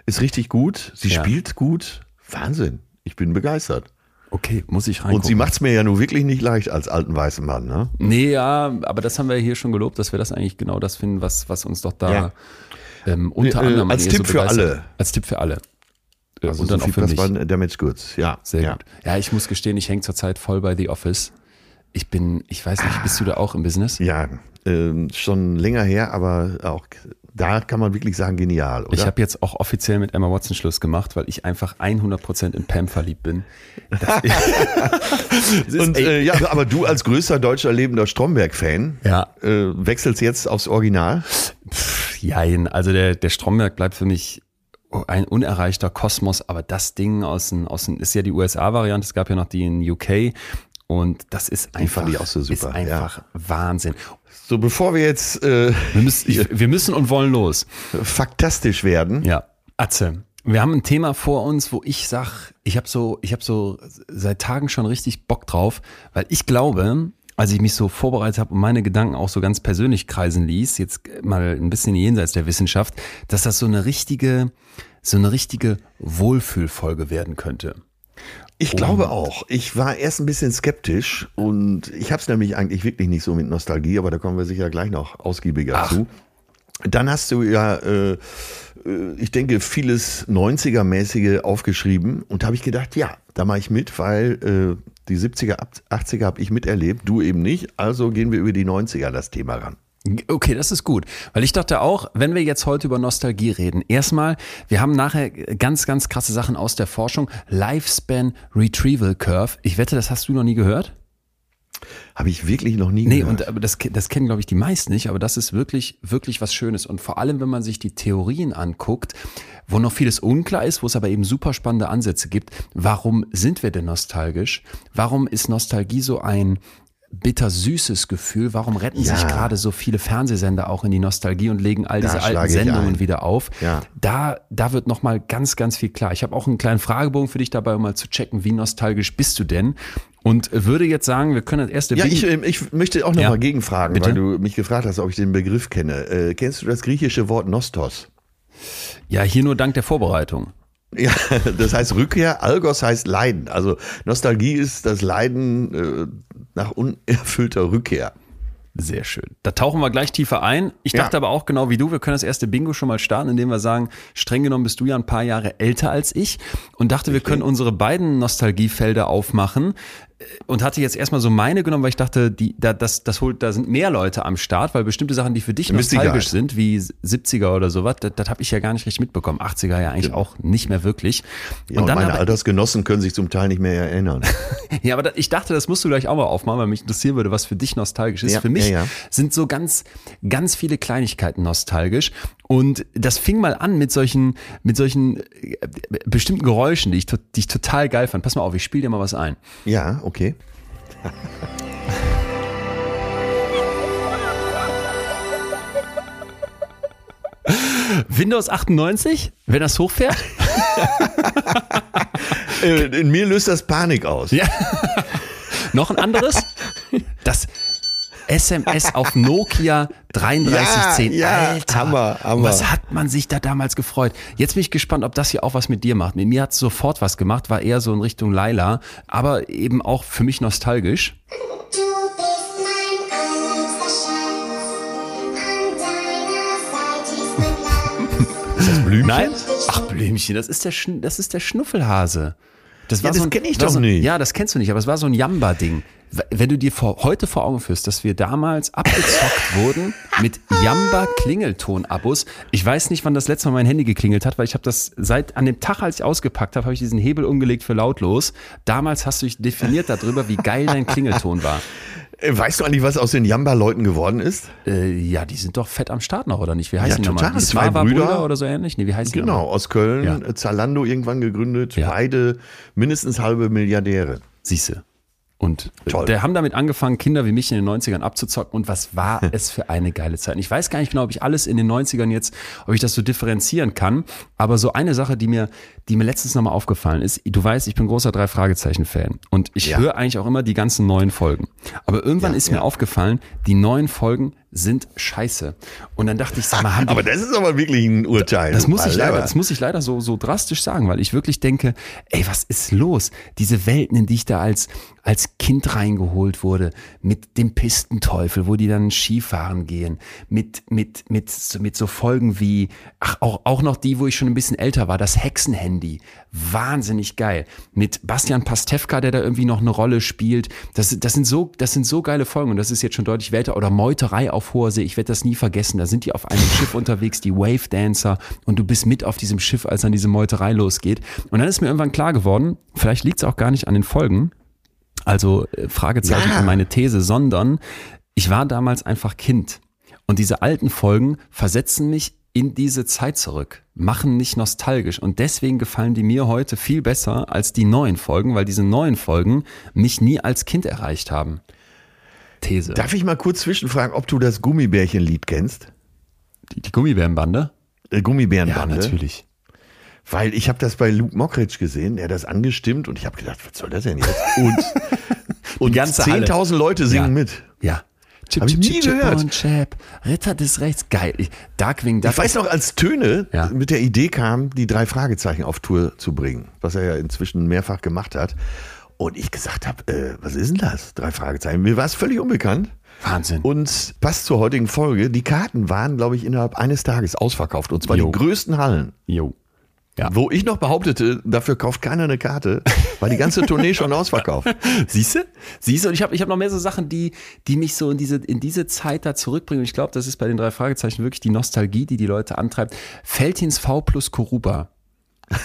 ist richtig gut. Sie Ja. spielt gut. Wahnsinn. Ich bin begeistert. Okay, muss ich reingucken. Und sie macht es mir ja nun wirklich nicht leicht als alten weißen Mann. Ne? Nee, ja, aber das haben wir hier schon gelobt, dass wir das eigentlich genau das finden, was, was uns doch da Ja. Ähm, unter Äh, anderem an als Tipp so für alle. Als Tipp für alle. Äh, Also und dann auch für mich. Äh, Damaged Goods. Ja, Sehr ja. gut. Ja, ich muss gestehen, ich hänge zurzeit voll bei The Office. Ich bin, ich weiß nicht, bist du da auch im Business? Ja, ähm, schon länger her, aber auch da kann man wirklich sagen, genial, oder? Ich habe jetzt auch offiziell mit Emma Watson Schluss gemacht, weil ich einfach 100% in Pam verliebt bin. Das <laughs> ist, Und äh, ja, aber du als größter deutscher lebender Stromberg-Fan Ja. äh, wechselst jetzt aufs Original. Jein, also der, der Stromberg bleibt für mich ein unerreichter Kosmos, aber das Ding aus den, aus den ist ja die USA-Variante, es gab ja noch die in UK und das ist einfach, fand ich auch so super, ist einfach Wahnsinn. So, bevor wir jetzt äh, Wir müssen, ich, wir müssen und wollen los. faktastisch werden, Ja, Atze. Wir haben ein Thema vor uns, wo ich sag, ich habe so, ich habe so seit Tagen schon richtig Bock drauf, weil ich glaube, als ich mich so vorbereitet habe und meine Gedanken auch so ganz persönlich kreisen ließ, jetzt mal ein bisschen jenseits der Wissenschaft, dass das so eine richtige, so eine richtige Wohlfühlfolge werden könnte. Ich glaube auch. Ich war erst ein bisschen skeptisch und ich habe es nämlich eigentlich wirklich nicht so mit Nostalgie, aber da kommen wir sicher gleich noch ausgiebiger Ach. zu. Dann hast du ja, äh, äh, ich denke, vieles 90er-mäßige aufgeschrieben und habe ich gedacht, ja, da mache ich mit, weil äh, die 70er, 80er habe ich miterlebt, du eben nicht. Also gehen wir über die 90er das Thema ran. Okay, das ist gut. Weil ich dachte auch, wenn wir jetzt heute über Nostalgie reden, erstmal, wir haben nachher ganz, ganz krasse Sachen aus der Forschung. Lifespan Retrieval Curve. Ich wette, das hast du noch nie gehört? Habe ich wirklich noch nie Nee, gehört. und aber das, das kennen, glaube ich, die meisten nicht, aber das ist wirklich, wirklich was Schönes. Und vor allem, wenn man sich die Theorien anguckt, wo noch vieles unklar ist, wo es aber eben super spannende Ansätze gibt. Warum sind wir denn nostalgisch? Warum ist Nostalgie so ein bittersüßes Gefühl? Warum retten Ja. sich gerade so viele Fernsehsender auch in die Nostalgie und legen all Da diese alten Sendungen wieder auf? Ja. Da, da wird nochmal ganz, ganz viel klar. Ich habe auch einen kleinen Fragebogen für dich dabei, um mal zu checken, wie nostalgisch bist du denn? Und würde jetzt sagen, wir können das erste Ja, ich, ähm, ich möchte auch noch Ja. mal gegenfragen, Bitte? weil du mich gefragt hast, ob ich den Begriff kenne. Äh, kennst du das griechische Wort Nostos? Ja, hier nur dank der Vorbereitung. Ja, <laughs> das heißt Rückkehr, Algos heißt Leiden. Also Nostalgie ist das Leiden äh, nach unerfüllter <laughs> Rückkehr. Sehr schön. Da tauchen wir gleich tiefer ein. Ich Ja. dachte aber auch genau wie du, wir können das erste Bingo schon mal starten, indem wir sagen, streng genommen bist du ja ein paar Jahre älter als ich und dachte, wir können unsere beiden Nostalgiefelder aufmachen und hatte jetzt erstmal so meine genommen, weil ich dachte, die, da, das, das holt, da sind mehr Leute am Start, weil bestimmte Sachen, die für dich nostalgisch sind, wie 70er oder sowas, das, das habe ich ja gar nicht richtig mitbekommen. 80er ja eigentlich auch nicht mehr wirklich. Ja, und dann meine aber- Altersgenossen können sich zum Teil nicht mehr erinnern. <laughs> ja, aber da, ich dachte, das musst du gleich auch mal aufmachen, weil mich interessieren würde, was für dich nostalgisch ist. Ja, für mich ja, ja. sind so ganz, ganz viele Kleinigkeiten nostalgisch. Und das fing mal an mit solchen, mit solchen äh, bestimmten Geräuschen, die ich, die ich total geil fand. Pass mal auf, ich spiele dir mal was ein. ja, okay. Windows 98, wenn das hochfährt? <laughs> Äh, in mir löst das Panik aus. Ja. <laughs> Noch ein anderes? Das SMS auf Nokia 3310. Ja, ja, Alter, Hammer, Hammer. was hat man sich da damals gefreut? Jetzt bin ich gespannt, ob das hier auch was mit dir macht. Mit mir hat es sofort was gemacht, war eher so in Richtung Laila, aber eben auch für mich nostalgisch. Du bist mein allerliebster Schatz, an deiner Seite ist mein Platz. Ist das Blümchen? Nein? Ach, Blümchen, das ist der, Schn das ist der Schnuffelhase. Das, Ja, das ein- kenn ich war doch so, nicht. Ja, das kennst du nicht, aber es war so ein Jamba-Ding. Wenn du dir vor, heute vor Augen führst, dass wir damals abgezockt <laughs> wurden mit Jamba-Klingelton-Abos. Ich weiß nicht, wann das letzte Mal mein Handy geklingelt hat, weil ich habe das seit an dem Tag, als ich ausgepackt habe, habe ich diesen Hebel umgelegt für lautlos. Damals hast du dich definiert darüber, wie geil dein Klingelton war. Äh, Weißt du eigentlich, was aus den Jamba-Leuten geworden ist? Äh, ja, die sind doch fett am Start noch, oder nicht? Wie heißen die total. nochmal? Die Zwei Smava-Brüder Brüder. oder so ähnlich? Nee, wie heißen die Genau, nochmal? aus Köln, Ja. Zalando irgendwann gegründet, Ja. beide mindestens halbe Milliardäre. Siehste. Und Toll. der haben damit angefangen, Kinder wie mich in den 90ern abzuzocken. Und was war es für eine geile Zeit? Und Ich weiß gar nicht genau, ob ich alles in den 90ern jetzt, ob ich das so differenzieren kann. Aber so eine Sache, die mir, die mir letztens nochmal aufgefallen ist, du weißt, ich bin großer Drei-Fragezeichen-Fan. Und ich Ja. höre eigentlich auch immer die ganzen neuen Folgen. Aber irgendwann Ja, ist mir aufgefallen, die neuen Folgen sind scheiße. Und dann dachte ich, sag mal, haben <laughs> Aber das ist aber wirklich ein Urteil. das muss ich leider, das muss ich leider so, so drastisch sagen, weil ich wirklich denke, ey, was ist los? Diese Welten, in die ich da als, als Kind reingeholt wurde, mit dem Pistenteufel, wo die dann Skifahren gehen, mit, mit, mit, so- mit so Folgen wie, ach, auch, auch noch die, wo ich schon ein bisschen älter war, das Hexenhandy. Wahnsinnig geil. Mit Bastian Pastewka, der da irgendwie noch eine Rolle spielt. Das, das sind so, das sind so geile Folgen und das ist jetzt schon deutlich älter. Oder Meuterei auf hoher See. Ich werde das nie vergessen. Da sind die auf einem Schiff unterwegs, die Wave Dancer und du bist mit auf diesem Schiff, als dann diese Meuterei losgeht. Und dann ist mir irgendwann klar geworden, vielleicht liegt es auch gar nicht an den Folgen. Also äh, Fragezeichen Ja. an meine These, sondern ich war damals einfach Kind. Und diese alten Folgen versetzen mich in diese Zeit zurück, machen mich nostalgisch. Und deswegen gefallen die mir heute viel besser als die neuen Folgen, weil diese neuen Folgen mich nie als Kind erreicht haben. These. Darf ich mal kurz zwischenfragen, ob du das Gummibärchenlied kennst? die, die Gummibärenbande? Äh, Gummibärenbande? natürlich. Weil ich habe das bei Luke Mockridge gesehen, er hat das angestimmt und ich habe gedacht, was soll das denn jetzt? <laughs> Und, und ganze Halle. 10.000 Leute singen Ja. mit. Ja. Chip, Hab ich nie gehört. und Chap. Ritter des Rechts. Geil. Ich- Darkwing Duck. Ich weiß noch, als Töne Ja. mit der Idee kam, die drei Fragezeichen auf Tour zu bringen, was er ja inzwischen mehrfach gemacht hat. Und ich gesagt habe, äh, was ist denn das? Drei Fragezeichen. Mir war es völlig unbekannt. Wahnsinn. Und passt zur heutigen Folge. Die Karten waren, glaube ich, innerhalb eines Tages ausverkauft. Und zwar Jo. die größten Hallen. Jo. Ja. Wo ich noch behauptete, dafür kauft keiner eine Karte, war die ganze Tournee schon <laughs> ausverkauft. Siehst du? Siehst du? Und ich habe ich hab noch mehr so Sachen, die, die mich so in diese, in diese Zeit da zurückbringen. Und ich glaube, das ist bei den drei Fragezeichen wirklich die Nostalgie, die die Leute antreibt. Feltins V plus Koruba.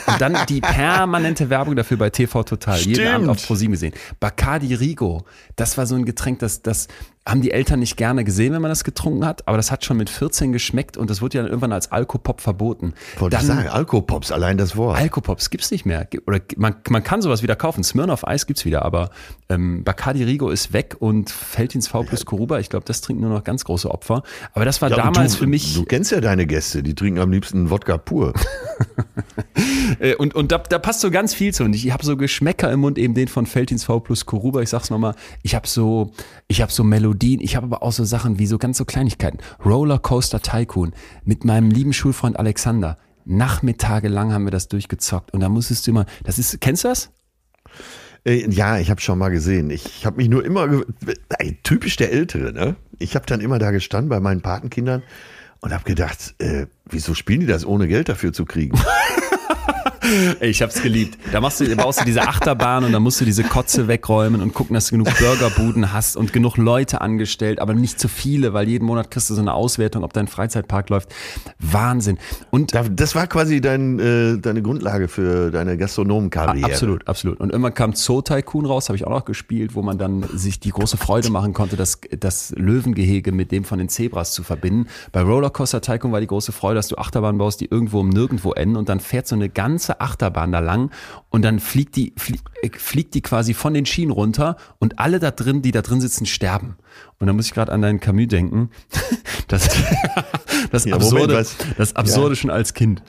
Und dann die <laughs> permanente Werbung dafür bei TV Total. Jeden Stimmt. Abend auf ProSieben gesehen. Bacardi Rigo, das war so ein Getränk, das, das haben die Eltern nicht gerne gesehen, wenn man das getrunken hat, aber das hat schon mit 14 geschmeckt und das wurde ja dann irgendwann als Alkopop verboten. Wollte ich Dann- sagen, Alkopops, allein das Wort. Alkopops gibt's nicht mehr. Oder man, man kann sowas wieder kaufen. Smirnoff Eis gibt's wieder, aber ähm, Bacardi Rigo ist weg und Feldins V plus Koruba, ich glaube, das trinken nur noch ganz große Opfer. Aber das war Ja, damals du, für mich. Du kennst ja deine Gäste, die trinken am liebsten Wodka pur. <laughs> Äh, und und da, da passt so ganz viel zu. Und ich habe so Geschmäcker im Mund, eben den von Feldins V plus Koruba. Ich sag's nochmal, ich habe so, ich habe so Melodien, ich habe aber auch so Sachen wie so ganz so Kleinigkeiten. Rollercoaster Tycoon mit meinem lieben Schulfreund Alexander. Nachmittage lang haben wir das durchgezockt. Und da musstest du immer, das ist, kennst du das? Äh, ja, ich habe schon mal gesehen. Ich habe mich nur immer, ey, typisch der Ältere, ne? Ich habe dann immer da gestanden bei meinen Patenkindern und habe gedacht, äh, wieso spielen die das ohne Geld dafür zu kriegen? <laughs> Ey, Ich hab's geliebt. Da machst du, baust du diese Achterbahn und dann musst du diese Kotze wegräumen und gucken, dass du genug Burgerbuden hast und genug Leute angestellt, aber nicht zu viele, weil jeden Monat kriegst du so eine Auswertung, ob dein Freizeitpark läuft. Wahnsinn. Und Da- Das war quasi dein, äh, deine Grundlage für deine Gastronomenkarriere. Absolut, absolut. Und irgendwann kam Zoo Tycoon raus, habe ich auch noch gespielt, wo man dann sich die große Freude machen konnte, das, das Löwengehege mit dem von den Zebras zu verbinden. Bei Rollercoaster Tycoon war die große Freude, dass du Achterbahn baust, die irgendwo um nirgendwo enden und dann fährt so eine ganze Achterbahn da lang und dann fliegt die, flie, äh, fliegt die quasi von den Schienen runter und alle da drin, die da drin sitzen, sterben. Und da muss ich gerade an deinen Camus denken. <laughs> Das, <laughs> das Ja, Moment, Absurde, was? das Absurde Ja. schon als Kind.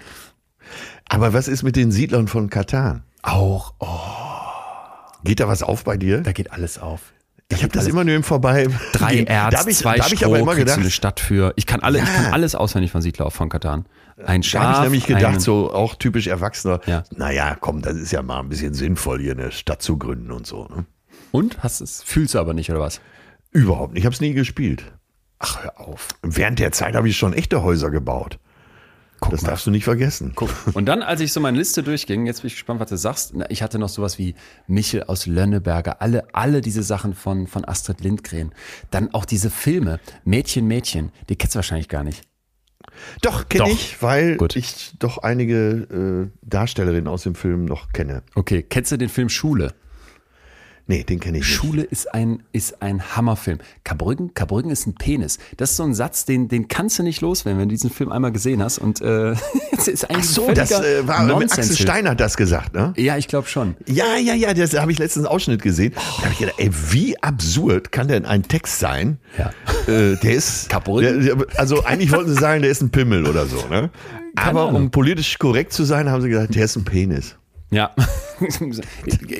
Aber was ist mit den Siedlern von Katan? Auch, oh, Geht da was auf bei dir? da geht alles auf. Ich habe das immer nur im Vorbei. drei Da Erz, ich, zwei da ich Stroh, aber immer du eine gedacht, Stadt für. Ich kann alle, ich Ja. kann alles auswendig von Siedler auf von Katan. Ein da Schaf. habe ich nämlich gedacht, einen- so auch typisch Erwachsener. Ja. Naja, komm, das ist ja mal ein bisschen sinnvoll, hier eine Stadt zu gründen und so. Ne? Und hast es fühlst du aber nicht oder was? Überhaupt nicht. Ich habe es nie gespielt. Ach, hör auf. Während der Zeit habe ich schon echte Häuser gebaut. das darfst du nicht vergessen. Guck. Und dann, als ich so meine Liste durchging, jetzt bin ich gespannt, was du sagst. Ich hatte noch sowas wie Michel aus Lönneberger, alle, alle diese Sachen von, von Astrid Lindgren. Dann auch diese Filme, Mädchen, Mädchen, die kennst du wahrscheinlich gar nicht. Doch, kenne ich, weil Gut. ich doch einige äh, Darstellerinnen aus dem Film noch kenne. Okay, kennst du den Film Schule? Nee, den kenne ich nicht. Schule ist ein, ist ein Hammerfilm. Karbrücken, Karbrücken ist ein Penis. Das ist so ein Satz, den, den kannst du nicht loswerden, wenn du diesen Film einmal gesehen hast. Und äh, <laughs> es ist eigentlich Ach so, ein das äh, war Axel Nonsensfilm. Stein hat das gesagt, ne? Ja, ich glaube schon. Ja, ja, ja, das habe ich letztens einen Ausschnitt gesehen. Und da habe ich gedacht, ey, wie absurd kann denn ein Text sein? Ja. Äh, der ist. <laughs> Kaputt. Der, also eigentlich wollten sie sagen, der ist ein Pimmel oder so, ne? Aber Ahnung. um politisch korrekt zu sein, haben sie gesagt, der ist ein Penis. Ja. <laughs>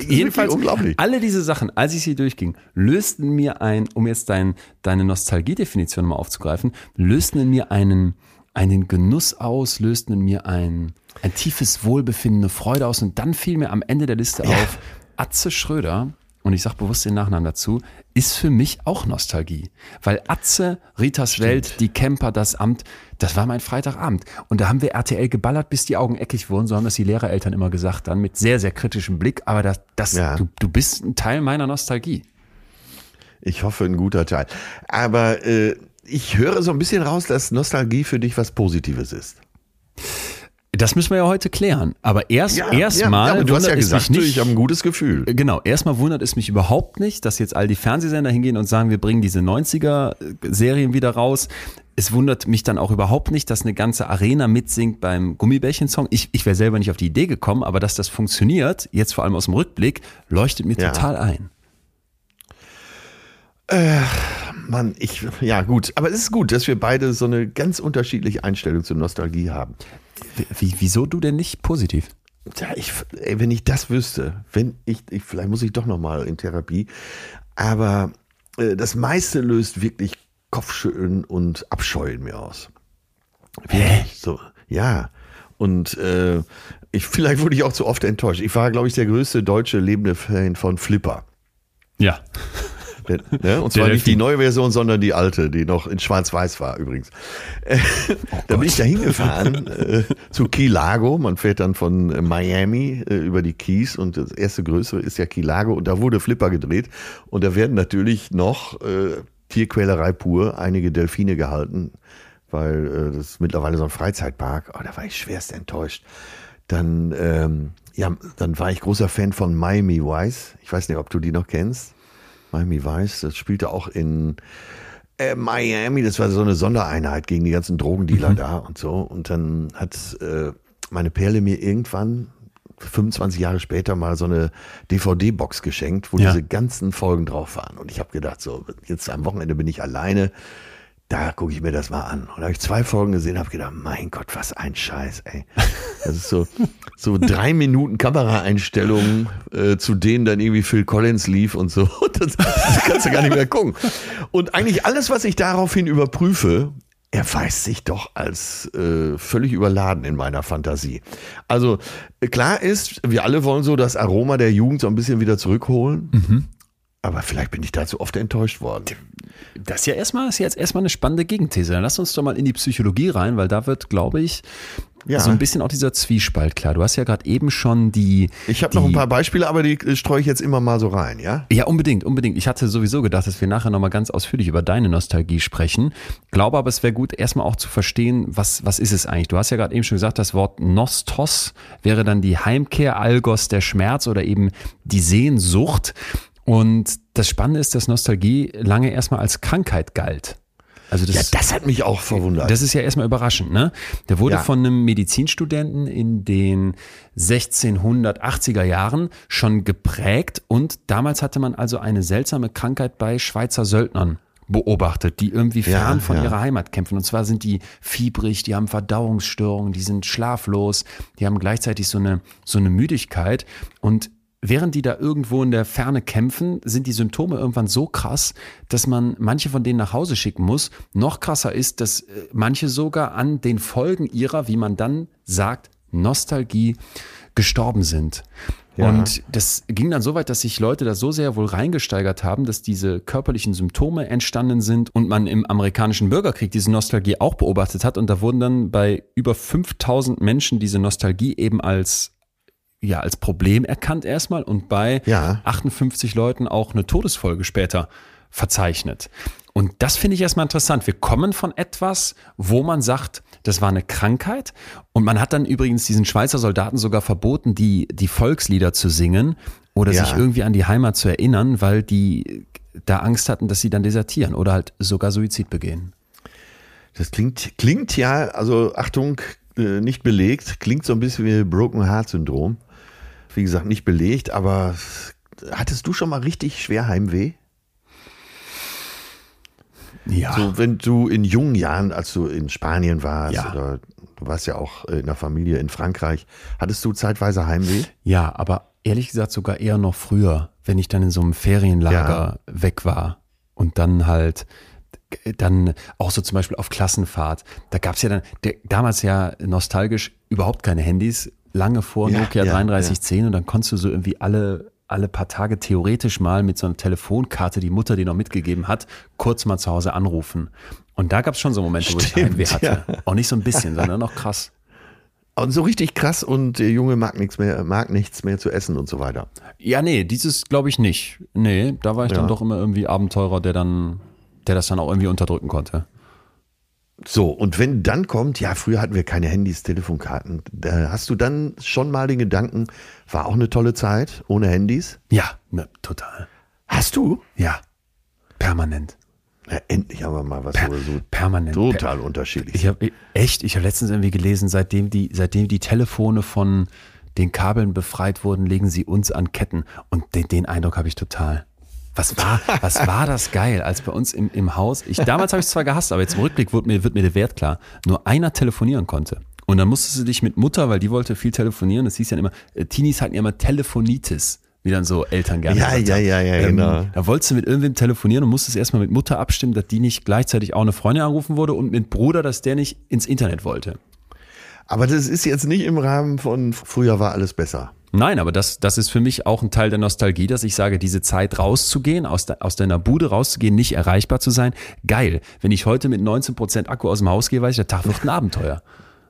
Jedenfalls, unglaublich. alle diese Sachen, als ich sie durchging, lösten mir ein, um jetzt dein, deine Nostalgiedefinition mal aufzugreifen, lösten in mir einen, einen Genuss aus, lösten in mir ein, ein tiefes Wohlbefinden, eine Freude aus. Und dann fiel mir am Ende der Liste auf, Atze Schröder, und ich sage bewusst den Nachnamen dazu, ist für mich auch Nostalgie. Weil Atze, Ritas Welt, die Camper, das Amt, das war mein Freitagabend. Und da haben wir RTL geballert, bis die Augen eckig wurden. So haben das die Lehrereltern immer gesagt, dann mit sehr, sehr kritischem Blick. Aber das, das Ja. du, du bist ein Teil meiner Nostalgie. Ich hoffe, ein guter Teil. Aber äh, ich höre so ein bisschen raus, dass Nostalgie für dich was Positives ist. Das müssen wir ja heute klären. Aber erst erstmal aber du hast ja wundert es gesagt, nicht. ich habe ein gutes Gefühl. Genau, erstmal wundert es mich überhaupt nicht, dass jetzt all die Fernsehsender hingehen und sagen, wir bringen diese 90er-Serien wieder raus. Es wundert mich dann auch überhaupt nicht, dass eine ganze Arena mitsingt beim Gummibärchen-Song. Ich, ich wäre selber nicht auf die Idee gekommen, aber dass das funktioniert, jetzt vor allem aus dem Rückblick, leuchtet mir Ja. total ein. Mann, ich, ja gut, aber es ist gut, dass wir beide so eine ganz unterschiedliche Einstellung zur Nostalgie haben. Wie, wieso du denn nicht positiv? Tja, ich, ey, wenn ich das wüsste, wenn ich, ich vielleicht muss ich doch noch mal in Therapie, aber äh, das meiste löst wirklich Kopfschütteln und Abscheu in mir aus. Wirklich, so, ja. Und äh, ich, vielleicht wurde ich auch zu oft enttäuscht. Ich war, glaube ich, der größte deutsche lebende Fan von Flipper. Ja. Ne? Und zwar nicht die neue Version, sondern die alte, die noch in Schwarz-Weiß war übrigens. Äh, da bin ich da hingefahren äh, zu Key Largo. Man fährt dann von äh, Miami äh, über die Keys und das erste größere ist ja Key Largo und da wurde Flipper gedreht und da werden natürlich noch äh, Tierquälerei pur einige Delfine gehalten, weil äh, das ist mittlerweile so ein Freizeitpark. Oh, da war ich schwerst enttäuscht. dann, ähm, ja, dann war ich großer Fan von Miami Vice. Ich weiß nicht, ob du die noch kennst. Miami Vice, das spielte auch in äh, Miami. Das war so eine Sondereinheit gegen die ganzen Drogendealer da und so. Und dann hat äh, meine Perle mir irgendwann 25 Jahre später mal so eine DVD-Box geschenkt, wo Ja. diese ganzen Folgen drauf waren. Und ich habe gedacht, so, jetzt am Wochenende bin ich alleine. Da gucke ich mir das mal an. Und habe ich zwei Folgen gesehen, habe gedacht, mein Gott, was ein Scheiß, ey. Das ist so, so drei Minuten Kameraeinstellungen, äh, zu denen dann irgendwie Phil Collins lief und so. <laughs> Das, das kannst du gar nicht mehr gucken. Und eigentlich alles, was ich daraufhin überprüfe, erweist sich doch als äh, völlig überladen in meiner Fantasie. Also äh, klar ist, wir alle wollen so das Aroma der Jugend so ein bisschen wieder zurückholen. Aber vielleicht bin ich dazu oft enttäuscht worden. Das ist ja erstmal, ist jetzt erstmal eine spannende Gegenthese. Dann lass uns doch mal in die Psychologie rein, weil da wird, glaube ich, Ja. so ein bisschen auch dieser Zwiespalt klar. Du hast ja gerade eben schon die. Ich habe noch ein paar Beispiele, aber die äh, streue ich jetzt immer mal so rein, ja? Ja, unbedingt, unbedingt. Ich hatte sowieso gedacht, dass wir nachher nochmal ganz ausführlich über deine Nostalgie sprechen. Glaube aber, es wäre gut, erstmal auch zu verstehen, was, was ist es eigentlich? Du hast ja gerade eben schon gesagt, das Wort Nostos wäre dann die Heimkehr, Algos, der Schmerz oder eben die Sehnsucht. Und das Spannende ist, dass Nostalgie lange erstmal als Krankheit galt. Also das, Ja, das hat mich auch verwundert. das ist ja erstmal überraschend, ne? Der wurde Ja. von einem Medizinstudenten in den 1680er Jahren schon geprägt und damals hatte man also eine seltsame Krankheit bei Schweizer Söldnern beobachtet, die irgendwie Ja, fern von ja. ihrer Heimat kämpfen. Und zwar sind die fiebrig, die haben Verdauungsstörungen, die sind schlaflos, die haben gleichzeitig so eine, so eine Müdigkeit und Während die da irgendwo in der Ferne kämpfen, sind die Symptome irgendwann so krass, dass man manche von denen nach Hause schicken muss. Noch krasser ist, dass äh, manche sogar an den Folgen ihrer, wie man dann sagt, Nostalgie gestorben sind. Ja. Und das ging dann so weit, dass sich Leute da so sehr wohl reingesteigert haben, dass diese körperlichen Symptome entstanden sind und man im amerikanischen Bürgerkrieg diese Nostalgie auch beobachtet hat. Und da wurden dann bei über 5000 Menschen diese Nostalgie eben als ja, als Problem erkannt erstmal und bei Ja. 58 Leuten auch eine Todesfolge später verzeichnet. Und das finde ich erstmal interessant. Wir kommen von etwas, wo man sagt, das war eine Krankheit. Und man hat dann übrigens diesen Schweizer Soldaten sogar verboten, die, die Volkslieder zu singen oder Ja. sich irgendwie an die Heimat zu erinnern, weil die da Angst hatten, dass sie dann desertieren oder halt sogar Suizid begehen. Das klingt, klingt ja, also Achtung, äh, nicht belegt, klingt so ein bisschen wie Broken Heart Syndrom. Wie gesagt, nicht belegt, aber hattest du schon mal richtig schwer Heimweh? Ja. So, wenn du in jungen Jahren, als du in Spanien warst Ja. oder du warst ja auch in der Familie in Frankreich, hattest du zeitweise Heimweh? Ja, aber ehrlich gesagt sogar eher noch früher, wenn ich dann in so einem Ferienlager weg war und dann halt dann auch so zum Beispiel auf Klassenfahrt. Da gab's ja dann der, damals ja nostalgisch überhaupt keine Handys, lange vor Ja, Nokia ja, 3310 und dann konntest du so irgendwie alle alle paar Tage theoretisch mal mit so einer Telefonkarte, die Mutter dir noch mitgegeben hat, kurz mal zu Hause anrufen. Und da gab's schon so Momente, wo ich Stimmt, Heimweh hatte. ja. Auch nicht so ein bisschen, sondern noch krass. <laughs> Und so richtig krass und der Junge mag nichts mehr, mag nichts mehr zu essen und so weiter. Ja, nee, dieses glaube ich nicht. Nee, da war ich Ja. dann doch immer irgendwie Abenteurer, der dann, der das dann auch irgendwie unterdrücken konnte. So, und wenn dann kommt, ja, früher hatten wir keine Handys, Telefonkarten, da hast du dann schon mal den Gedanken, war auch eine tolle Zeit ohne Handys? Ja, ne, total. Hast du? Ja, permanent. Ja, endlich haben wir mal was, Per so permanent. total unterschiedlich Ich habe echt, ich habe letztens irgendwie gelesen, seitdem die, seitdem die Telefone von den Kabeln befreit wurden, legen sie uns an Ketten. Und den, den Eindruck habe ich total. Was war, was war das geil, als bei uns im, im Haus, ich, damals habe ich es zwar gehasst, aber jetzt im Rückblick wird mir, wird mir der Wert klar, nur einer telefonieren konnte. Und dann musstest du dich mit Mutter, weil die wollte viel telefonieren, das hieß ja immer, äh, Teenies hatten ja immer Telefonitis, wie dann so Eltern gerne Ja, ja, ja, ja, Ähm, genau. Da wolltest du mit irgendwem telefonieren und musstest erstmal mit Mutter abstimmen, dass die nicht gleichzeitig auch eine Freundin anrufen wurde und mit Bruder, dass der nicht ins Internet wollte. Aber das ist jetzt nicht im Rahmen von früher war alles besser. Nein, aber das, das ist für mich auch ein Teil der Nostalgie, dass ich sage, diese Zeit rauszugehen, aus, de, aus deiner Bude rauszugehen, nicht erreichbar zu sein, geil. Wenn ich heute mit 19% Akku aus dem Haus gehe, weiß ich, der Tag wird ein Abenteuer.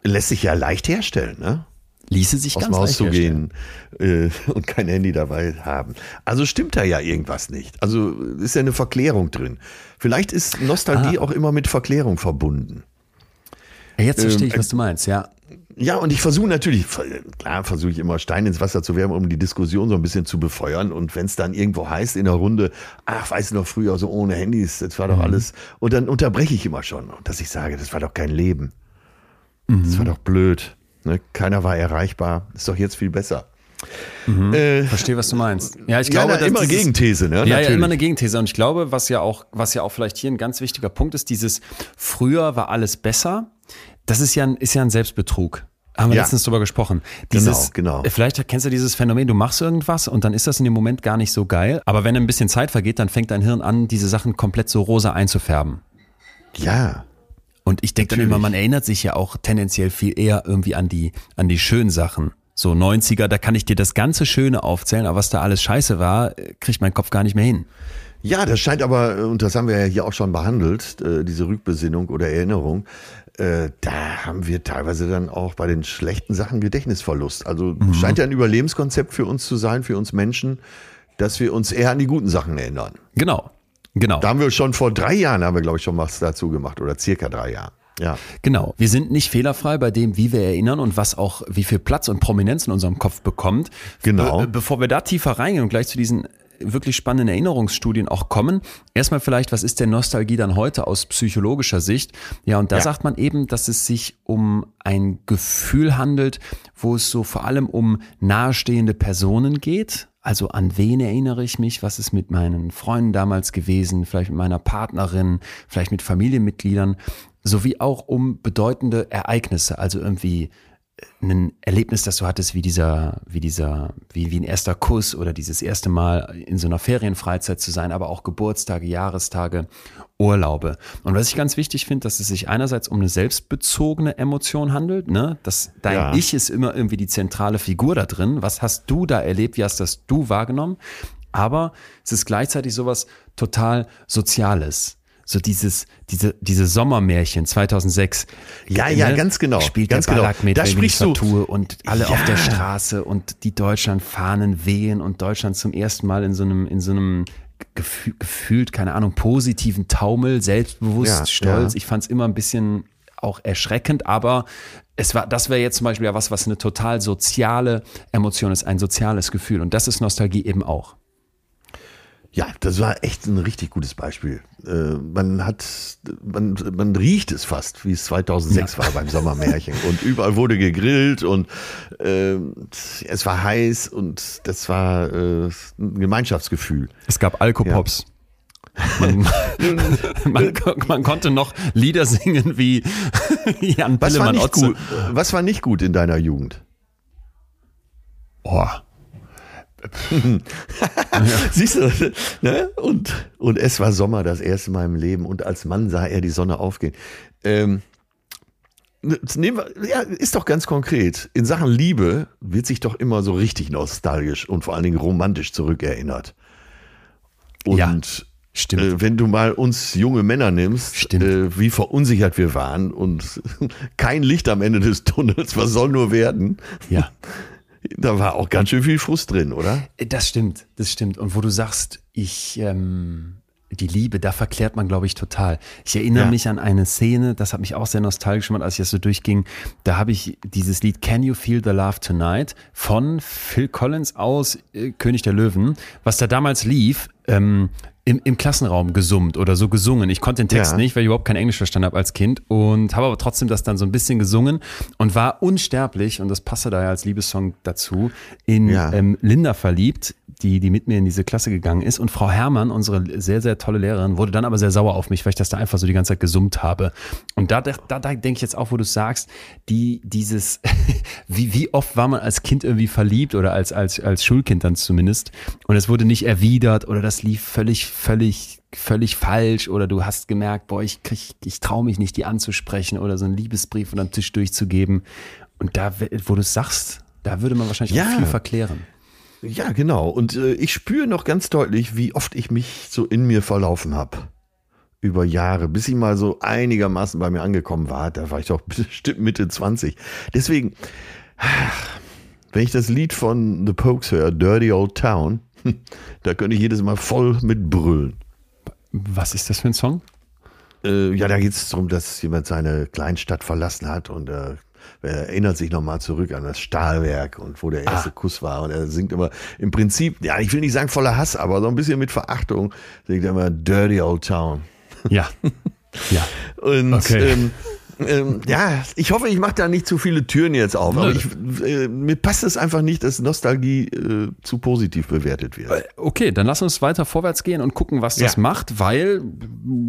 Lässt sich ja leicht herstellen, ne? Ließe sich Aus ganz dem Haus zu gehen äh, <laughs> und kein Handy dabei haben. Also stimmt da ja irgendwas nicht. Also ist ja eine Verklärung drin. Vielleicht ist Nostalgie Ah. auch immer mit Verklärung verbunden. Jetzt verstehe ich, Ähm, was du meinst, ja. Ja, und ich versuche natürlich, klar versuche ich immer Stein ins Wasser zu werfen, um die Diskussion so ein bisschen zu befeuern. Und wenn es dann irgendwo heißt in der Runde, ach, weißt du noch früher so ohne Handys, das war doch alles. Und dann unterbreche ich immer schon, dass ich sage, das war doch kein Leben. Das war doch blöd. Ne? Keiner war erreichbar. Ist doch jetzt viel besser. Äh, Verstehe, was du meinst. Ja, ich ja, glaube, na, dass immer dieses- Gegenthese, ne? Ja, ja, immer eine Gegenthese. Und ich glaube, was ja auch, was ja auch vielleicht hier ein ganz wichtiger Punkt ist, dieses früher war alles besser. Das ist ja ein, ist ja ein Selbstbetrug. Haben wir Ja. letztens drüber gesprochen. Dieses, Genau, genau. Vielleicht kennst du dieses Phänomen, du machst irgendwas und dann ist das in dem Moment gar nicht so geil. Aber wenn ein bisschen Zeit vergeht, dann fängt dein Hirn an, diese Sachen komplett so rosa einzufärben. Ja. Und ich denke dann immer, man erinnert sich ja auch tendenziell viel eher irgendwie an die, an die schönen Sachen. So 90er, da kann ich dir das ganze Schöne aufzählen, aber was da alles scheiße war, äh, kriegt mein Kopf gar nicht mehr hin. Ja, das scheint aber, äh, und das haben wir ja hier auch schon behandelt, äh, diese Rückbesinnung oder Erinnerung, äh, da haben wir teilweise dann auch bei den schlechten Sachen Gedächtnisverlust. Also scheint ja ein Überlebenskonzept für uns zu sein, für uns Menschen, dass wir uns eher an die guten Sachen erinnern. Genau. Genau. Da haben wir schon vor drei Jahren, haben wir glaube ich schon was dazu gemacht oder circa drei Jahren. Ja. Genau. Wir sind nicht fehlerfrei bei dem, wie wir erinnern und was auch, wie viel Platz und Prominenz in unserem Kopf bekommt. Genau. Be bevor wir da tiefer reingehen und gleich zu diesen wirklich spannenden Erinnerungsstudien auch kommen. Erstmal vielleicht, was ist denn Nostalgie dann heute aus psychologischer Sicht? Ja, und da Ja. sagt man eben, dass es sich um ein Gefühl handelt, wo es so vor allem um nahestehende Personen geht. Also an wen erinnere ich mich? Was ist mit meinen Freunden damals gewesen? Vielleicht mit meiner Partnerin, vielleicht mit Familienmitgliedern, sowie auch um bedeutende Ereignisse, also irgendwie ein Erlebnis, das du hattest, wie dieser, wie dieser, wie, wie ein erster Kuss oder dieses erste Mal in so einer Ferienfreizeit zu sein, aber auch Geburtstage, Jahrestage, Urlaube. Und was ich ganz wichtig finde, dass es sich einerseits um eine selbstbezogene Emotion handelt, ne? Dass dein Ja. Ich ist immer irgendwie die zentrale Figur da drin. Was hast du da erlebt? Wie hast das du wahrgenommen? Aber es ist gleichzeitig sowas total Soziales. So dieses, diese, diese Sommermärchen 2006. Ja, ja, ganz genau, Spielt ganz der genau. Mit, Da sprichst du- und alle auf der Ja. Straße und die Deutschlandfahnen wehen und Deutschland zum ersten Mal in so einem, in so einem gefü gefühlt, keine Ahnung, positiven Taumel, selbstbewusst, Ja, stolz. ja. Ich fand es immer ein bisschen auch erschreckend, aber es war, das wäre jetzt zum Beispiel ja was, was eine total soziale Emotion ist, ein soziales Gefühl. Und das ist Nostalgie eben auch. Ja, das war echt ein richtig gutes Beispiel. Äh, man hat, man, man riecht es fast, wie es 2006 war beim Sommermärchen. Und überall wurde gegrillt und äh, es war heiß und das war äh, ein Gemeinschaftsgefühl. Es gab Alkopops. Man, <laughs> man, man konnte noch Lieder singen wie Jan Was war, nicht Otze. gut, was war nicht gut in deiner Jugend? Oh, <laughs> Siehst du, ne? und, und es war Sommer das erste Mal im Leben und als Mann sah er die Sonne aufgehen. Ähm, nehmen wir, ja, ist doch ganz konkret. In Sachen Liebe wird sich doch immer so richtig nostalgisch und vor allen Dingen romantisch zurückerinnert. Und Ja, stimmt. Äh, wenn du mal uns junge Männer nimmst, Stimmt. äh, wie verunsichert wir waren und <laughs> kein Licht am Ende des Tunnels, was soll nur werden? ja. <laughs> Da war auch ganz schön viel Frust drin, oder? Das stimmt, das stimmt. Und wo du sagst, ich, ähm, die Liebe, da verklärt man, glaube ich, total. Ich erinnere Ja. mich an eine Szene, das hat mich auch sehr nostalgisch gemacht, als ich das so durchging. Da habe ich dieses Lied Can You Feel the Love Tonight von Phil Collins aus äh, König der Löwen, was da damals lief, ähm, im, im Klassenraum gesummt oder so gesungen. Ich konnte den Text Ja. nicht, weil ich überhaupt kein Englisch verstanden habe als Kind und habe aber trotzdem das dann so ein bisschen gesungen und war unsterblich und das passte da ja als Liebessong dazu in Ja. ähm, Linda verliebt, die, die mit mir in diese Klasse gegangen ist. Und Frau Herrmann, unsere sehr, sehr tolle Lehrerin, wurde dann aber sehr sauer auf mich, weil ich das da einfach so die ganze Zeit gesummt habe. Und da, da, da denke ich jetzt auch, wo du sagst, die, dieses, <laughs> wie, wie oft war man als Kind irgendwie verliebt oder als, als, als Schulkind dann zumindest. Und es wurde nicht erwidert oder das lief völlig, völlig völlig falsch oder du hast gemerkt, boah, ich krieg, ich traue mich nicht, die anzusprechen oder so einen Liebesbrief unter den Tisch durchzugeben. Und da, wo du es sagst, da würde man wahrscheinlich Ja. auch viel verklären. Ja, genau. Und äh, ich spüre noch ganz deutlich, wie oft ich mich so in mir verlaufen habe. Über Jahre, bis ich mal so einigermaßen bei mir angekommen war. Da war ich doch <laughs> bestimmt Mitte 20. Deswegen, wenn ich das Lied von The Pokes höre, Dirty Old Town, <laughs> da könnte ich jedes Mal voll mit brüllen. Was ist das für ein Song? Äh, ja, da geht es darum, dass jemand seine Kleinstadt verlassen hat und äh, Er erinnert sich nochmal zurück an das Stahlwerk und wo der erste Kuss war. Und er singt immer im Prinzip, ja, ich will nicht sagen voller Hass, aber so ein bisschen mit Verachtung, singt er immer Dirty Old Town. Ja. <laughs> ja. Und Okay. ähm, ähm, ja, ich hoffe, ich mache da nicht zu viele Türen jetzt auf. Aber ich, äh, mir passt es einfach nicht, dass Nostalgie äh, zu positiv bewertet wird. Okay, dann lass uns weiter vorwärts gehen und gucken, was das Ja. macht, weil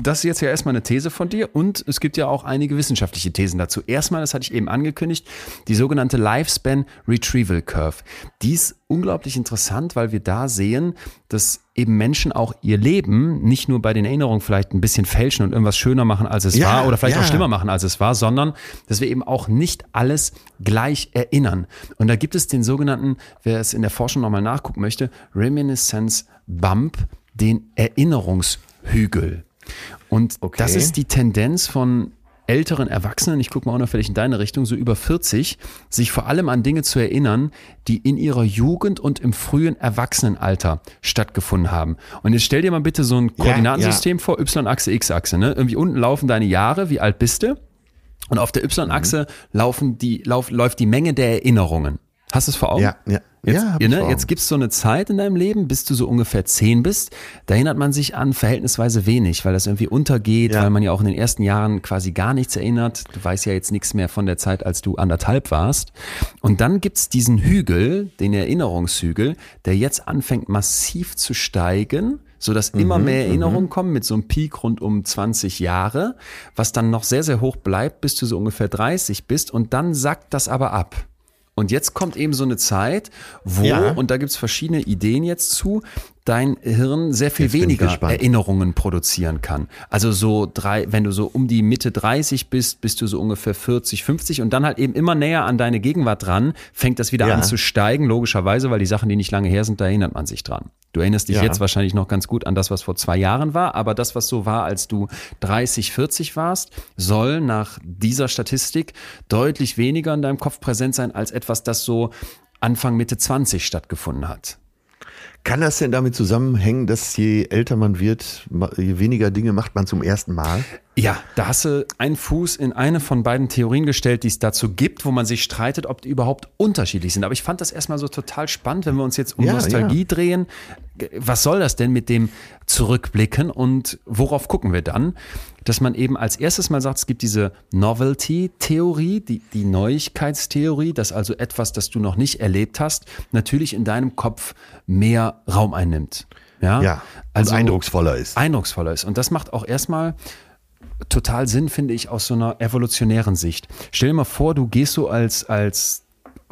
das ist jetzt ja erstmal eine These von dir und es gibt ja auch einige wissenschaftliche Thesen dazu. Erstmal, das hatte ich eben angekündigt, die sogenannte Lifespan Retrieval Curve. Die ist unglaublich interessant, weil wir da sehen, dass eben Menschen auch ihr Leben nicht nur bei den Erinnerungen vielleicht ein bisschen fälschen und irgendwas schöner machen, als es Ja, war oder vielleicht ja. auch schlimmer machen, als es war, sondern dass wir eben auch nicht alles gleich erinnern. Und da gibt es den sogenannten, wer es in der Forschung nochmal nachgucken möchte, Reminiscence Bump, den Erinnerungshügel. Und Okay. das ist die Tendenz von älteren Erwachsenen, ich gucke mal unauffällig in deine Richtung, so über 40, sich vor allem an Dinge zu erinnern, die in ihrer Jugend und im frühen Erwachsenenalter stattgefunden haben. Und jetzt stell dir mal bitte so ein Koordinatensystem vor, Y-Achse, X-Achse. Ne? Irgendwie unten laufen deine Jahre, wie alt bist du? Und auf der Y-Achse laufen die, lauf, läuft die Menge der Erinnerungen. Hast du es vor Augen? Ja, ja. Jetzt, ja, ne? jetzt gibt es so eine Zeit in deinem Leben, bis du so ungefähr zehn bist, da erinnert man sich an verhältnisweise wenig, weil das irgendwie untergeht, Ja. weil man ja auch in den ersten Jahren quasi gar nichts erinnert. Du weißt ja jetzt nichts mehr von der Zeit, als du anderthalb warst. Und dann gibt's diesen Hügel, den Erinnerungshügel, der jetzt anfängt massiv zu steigen sodass immer mehr Erinnerungen kommen mit so einem Peak rund um 20 Jahre, was dann noch sehr, sehr hoch bleibt, bis du so ungefähr 30 bist und dann sackt das aber ab. Und jetzt kommt eben so eine Zeit, wo, Ja. und da gibt's verschiedene Ideen jetzt zu, dein Hirn sehr viel Jetzt weniger. Erinnerungen produzieren kann. Also so drei, wenn du so um die Mitte 30 bist, bist du so ungefähr 40, 50 und dann halt eben immer näher an deine Gegenwart dran, fängt das wieder Ja. an zu steigen, logischerweise, weil die Sachen, die nicht lange her sind, da erinnert man sich dran. Du erinnerst dich Ja. jetzt wahrscheinlich noch ganz gut an das, was vor zwei Jahren war, aber das, was so war, als du 30, 40 warst, soll nach dieser Statistik deutlich weniger in deinem Kopf präsent sein als etwas, das so Anfang, Mitte 20 stattgefunden hat. Kann das denn damit zusammenhängen, dass je älter man wird, je weniger Dinge macht man zum ersten Mal? Ja, da hast du einen Fuß in eine von beiden Theorien gestellt, die es dazu gibt, wo man sich streitet, ob die überhaupt unterschiedlich sind. Aber ich fand das erstmal so total spannend, wenn wir uns jetzt um Ja, Nostalgie drehen. Was soll das denn mit dem Zurückblicken und worauf gucken wir dann? Dass man eben als erstes mal sagt, es gibt diese Novelty-Theorie, die, die Neuigkeitstheorie, dass also etwas, das du noch nicht erlebt hast, natürlich in deinem Kopf mehr Raum einnimmt. Ja, Ja, also und eindrucksvoller ist. eindrucksvoller ist. Und das macht auch erstmal total Sinn, finde ich, aus so einer evolutionären Sicht. Stell dir mal vor, du gehst so als, als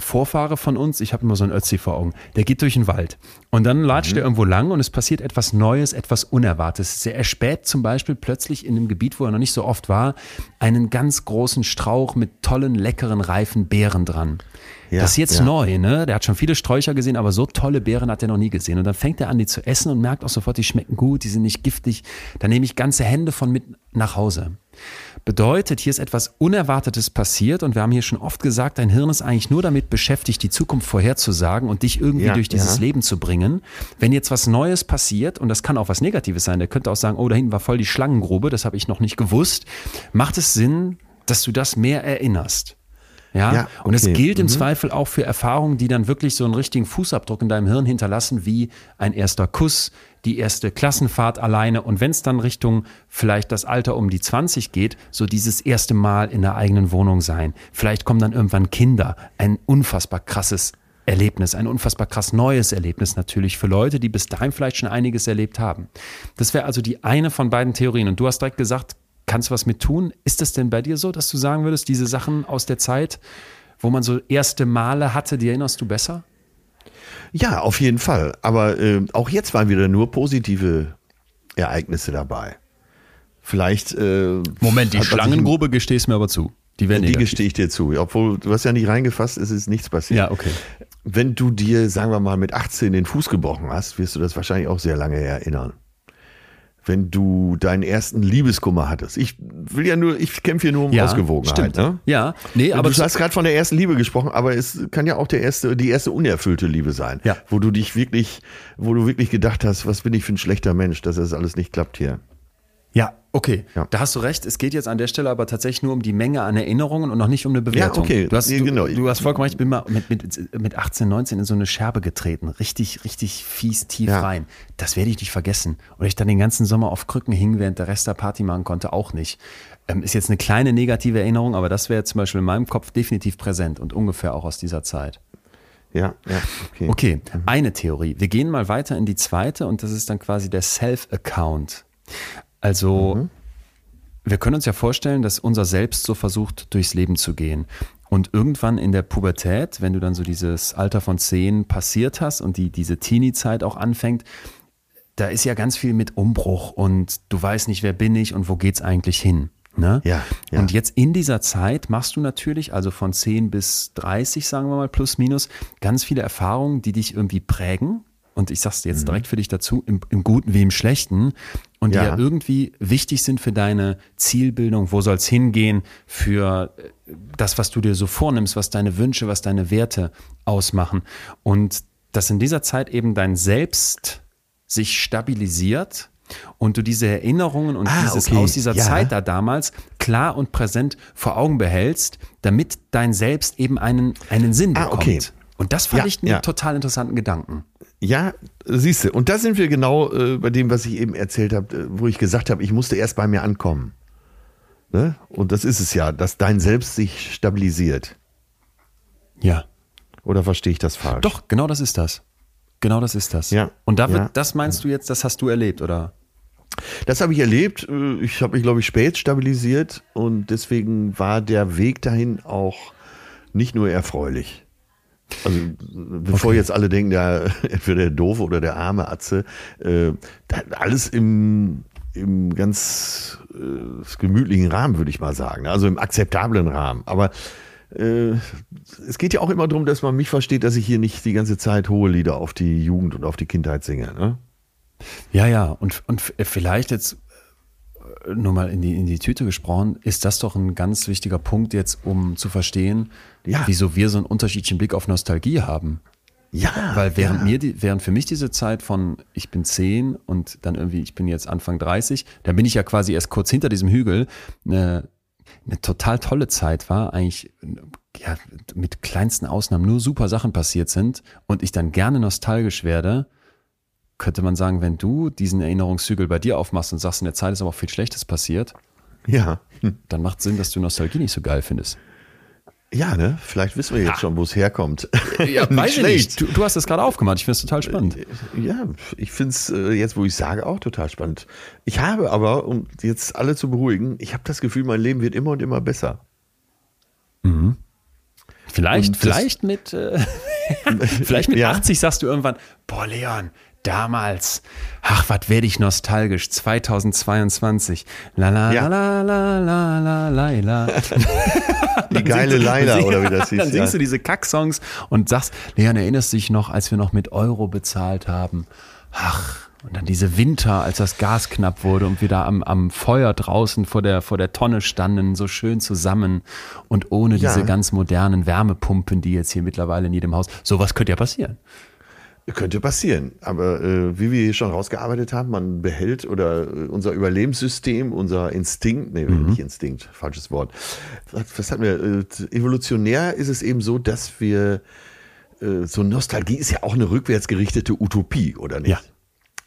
Vorfahre von uns, ich habe immer so einen Ötzi vor Augen, der geht durch den Wald und dann latscht er irgendwo lang und es passiert etwas Neues, etwas Unerwartetes. Er erspäht zum Beispiel plötzlich in einem Gebiet, wo er noch nicht so oft war, einen ganz großen Strauch mit tollen, leckeren, reifen Beeren dran. Ja, das ist jetzt ja. neu, ne? Der hat schon viele Sträucher gesehen, aber so tolle Beeren hat er noch nie gesehen. Und dann fängt er an, die zu essen und merkt auch sofort, die schmecken gut, die sind nicht giftig. Dann nehme ich ganze Hände von mit nach Hause. Bedeutet, hier ist etwas Unerwartetes passiert und wir haben hier schon oft gesagt, dein Hirn ist eigentlich nur damit beschäftigt, die Zukunft vorherzusagen und dich irgendwie Ja, durch dieses. Leben zu bringen. Wenn jetzt was Neues passiert, und das kann auch was Negatives sein, der könnte auch sagen, oh, da hinten war voll die Schlangengrube, das habe ich noch nicht gewusst, macht es Sinn, dass du das mehr erinnerst. Ja, Ja, und es okay. gilt im Mhm. Zweifel auch für Erfahrungen, die dann wirklich so einen richtigen Fußabdruck in deinem Hirn hinterlassen, wie ein erster Kuss, die erste Klassenfahrt alleine. Und wenn es dann Richtung vielleicht das Alter um die 20 geht, so dieses erste Mal in der eigenen Wohnung sein. Vielleicht kommen dann irgendwann Kinder. Ein unfassbar krasses Erlebnis, ein unfassbar krass neues Erlebnis natürlich für Leute, die bis dahin vielleicht schon einiges erlebt haben. Das wäre also die eine von beiden Theorien. Und du hast direkt gesagt, kannst du was mit tun? Ist es denn bei dir so, dass du sagen würdest, diese Sachen aus der Zeit, wo man so erste Male hatte, die erinnerst du besser? Ja, auf jeden Fall. Aber äh, auch jetzt waren wieder nur positive Ereignisse dabei. Vielleicht. Äh, Moment, die Schlangengrube gestehst mir aber zu. Die werden Die gestehe ich dir zu. Obwohl, du hast ja nicht reingefasst, es ist nichts passiert. Ja, okay. Wenn du dir, sagen wir mal, mit 18 den Fuß gebrochen hast, wirst du das wahrscheinlich auch sehr lange erinnern. Wenn du deinen ersten Liebeskummer hattest. Ich will ja nur, ich kämpfe hier nur um Ja, Ausgewogenheit. stimmt. Ne? Ja, nee, aber du hast gerade von der ersten Liebe gesprochen, aber es kann ja auch der erste, die erste unerfüllte Liebe sein, Ja. wo du dich wirklich, wo du wirklich gedacht hast, was bin ich für ein schlechter Mensch, dass das alles nicht klappt hier. Ja, okay. Ja. Da hast du recht. Es geht jetzt an der Stelle aber tatsächlich nur um die Menge an Erinnerungen und noch nicht um eine Bewertung. okay. Du hast, du, genau. du hast vollkommen recht. Ich bin mal mit, mit, mit 18, 19 in so eine Scherbe getreten. Richtig, richtig fies tief Ja. rein. Das werde ich nicht vergessen. Und ich dann den ganzen Sommer auf Krücken hing, während der Rest der Party machen konnte, auch nicht. Ähm, ist jetzt eine kleine negative Erinnerung, aber das wäre zum Beispiel in meinem Kopf definitiv präsent und ungefähr auch aus dieser Zeit. Ja, ja, okay. Okay, eine Theorie. Wir gehen mal weiter in die zweite und das ist dann quasi der Self-Account. Also, wir können uns ja vorstellen, dass unser Selbst so versucht, durchs Leben zu gehen. Und irgendwann in der Pubertät, wenn du dann so dieses Alter von 10 passiert hast und die, diese Teenie-Zeit auch anfängt, da ist ja ganz viel mit Umbruch und du weißt nicht, wer bin ich und wo geht's eigentlich hin. Ne? Ja, ja. Und jetzt in dieser Zeit machst du natürlich, also von 10 bis 30, sagen wir mal, plus minus, ganz viele Erfahrungen, die dich irgendwie prägen. Und ich sag's dir Mhm. jetzt direkt für dich dazu, im, im Guten wie im Schlechten. Und die Ja. ja irgendwie wichtig sind für deine Zielbildung. Wo soll's hingehen? Für äh, das, was du dir so vornimmst, was deine Wünsche, was deine Werte ausmachen. Und dass in dieser Zeit eben dein Selbst sich stabilisiert und du diese Erinnerungen und Ah, dieses okay. aus dieser Ja. Zeit da damals klar und präsent vor Augen behältst, damit dein Selbst eben einen, einen Sinn Ah, bekommt. okay. Und das fand Ja, ich einen ja. total interessanten Gedanken. Ja, siehst du, und da sind wir genau äh, bei dem, was ich eben erzählt habe, äh, wo ich gesagt habe, ich musste erst bei mir ankommen. Ne? Und das ist es ja, dass dein Selbst sich stabilisiert. Ja. Oder verstehe ich das falsch? Doch, genau das ist das. Genau das ist das. Ja. Und da wird, Ja. das meinst du jetzt, das hast du erlebt, oder? Das habe ich erlebt. Äh, Ich habe mich, glaube ich, spät stabilisiert und deswegen war der Weg dahin auch nicht nur erfreulich. Also bevor jetzt alle denken, der, <laughs> entweder der doofe oder der arme Atze, äh, alles im, im ganz äh, gemütlichen Rahmen, würde ich mal sagen. Also im akzeptablen Rahmen. Aber äh, es geht ja auch immer darum, dass man mich versteht, dass ich hier nicht die ganze Zeit hohe Lieder auf die Jugend und auf die Kindheit singe. Ne? Ja, ja. Und, und f- vielleicht jetzt äh, nur mal in die, in die Tüte gesprochen, ist das doch ein ganz wichtiger Punkt jetzt, um zu verstehen, Ja. wieso wir so einen unterschiedlichen Blick auf Nostalgie haben. Ja, Weil während ja. mir die, während für mich diese Zeit von ich bin 10 und dann irgendwie ich bin jetzt Anfang 30, da bin ich ja quasi erst kurz hinter diesem Hügel, eine, eine total tolle Zeit war, eigentlich ja, mit kleinsten Ausnahmen nur super Sachen passiert sind und ich dann gerne nostalgisch werde, könnte man sagen, wenn du diesen Erinnerungshügel bei dir aufmachst und sagst, in der Zeit ist aber auch viel Schlechtes passiert, Ja. Hm. dann macht Sinn, dass du Nostalgie nicht so geil findest. Ja, ne? Vielleicht wissen wir jetzt schon, wo es herkommt. Ja, <laughs> weiß ich nicht. Du, du hast das gerade aufgemacht. Ich finde es total spannend. Ja, ich finde es äh, jetzt, wo ich sage, auch total spannend. Ich habe aber, um jetzt alle zu beruhigen, ich habe das Gefühl, mein Leben wird immer und immer besser. Vielleicht, Und vielleicht mit, äh, <laughs> vielleicht mit Ja. 80 sagst du irgendwann, boah, Leon, damals, ach, was werde ich nostalgisch, 2022. La la Ja. la la la la la la. <laughs> <laughs> Die geile Leila, oder wie das <laughs> hieß. Dann ja. singst du diese Kacksongs und sagst, Leon, erinnerst du dich noch, als wir noch mit Euro bezahlt haben? Ach, und dann diese Winter, als das Gas knapp wurde und wir da am, am Feuer draußen vor der, vor der Tonne standen, so schön zusammen und ohne Ja. diese ganz modernen Wärmepumpen, die jetzt hier mittlerweile in jedem Haus, sowas könnte ja passieren. Könnte passieren. Aber äh, wie wir hier schon rausgearbeitet haben, man behält oder äh, unser Überlebenssystem, unser Instinkt, nee, nicht Instinkt, falsches Wort. Was, hatten wir? Äh, evolutionär ist es eben so, dass wir äh, so Nostalgie ist ja auch eine rückwärtsgerichtete Utopie, oder nicht? Ja.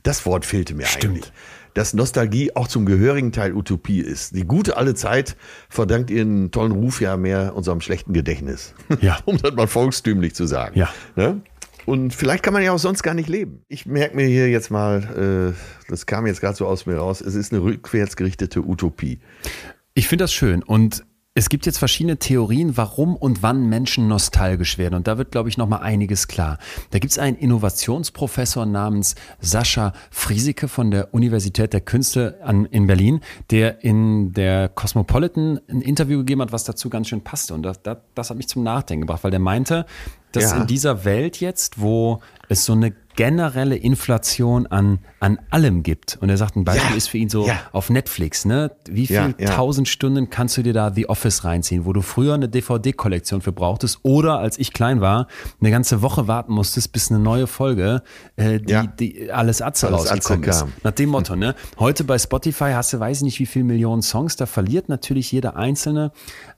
Das Wort fehlte mir Stimmt. eigentlich. Dass Nostalgie auch zum gehörigen Teil Utopie ist. Die gute alte Zeit verdankt ihren tollen Ruf ja mehr unserem schlechten Gedächtnis. Ja. <laughs> um das mal volkstümlich zu sagen. Ja. Ne? Und vielleicht kann man ja auch sonst gar nicht leben. Ich merke mir hier jetzt mal, äh, das kam jetzt gerade so aus mir raus, es ist eine rückwärtsgerichtete Utopie. Ich finde das schön und es gibt jetzt verschiedene Theorien, warum und wann Menschen nostalgisch werden. Und da wird, glaube ich, noch mal einiges klar. Da gibt es einen Innovationsprofessor namens Sascha Friesike von der Universität der Künste an, in Berlin, der in der Cosmopolitan ein Interview gegeben hat, was dazu ganz schön passte. Und das, das, das hat mich zum Nachdenken gebracht, weil der meinte, dass Ja. in dieser Welt jetzt, wo es so eine generelle Inflation an, an allem gibt. Und er sagt, ein Beispiel Ja, ist für ihn so ja. auf Netflix, ne? Wie viel Ja, ja. tausend Stunden kannst du dir da The Office reinziehen, wo du früher eine DVD-Kollektion für brauchtest oder als ich klein war, eine ganze Woche warten musstest, bis eine neue Folge, äh, die, die alles Atze Alles Atze rausgekommen ist. kam. Nach dem Motto, ne? Heute bei Spotify hast du weiß ich nicht wie viele Millionen Songs, da verliert natürlich jeder einzelne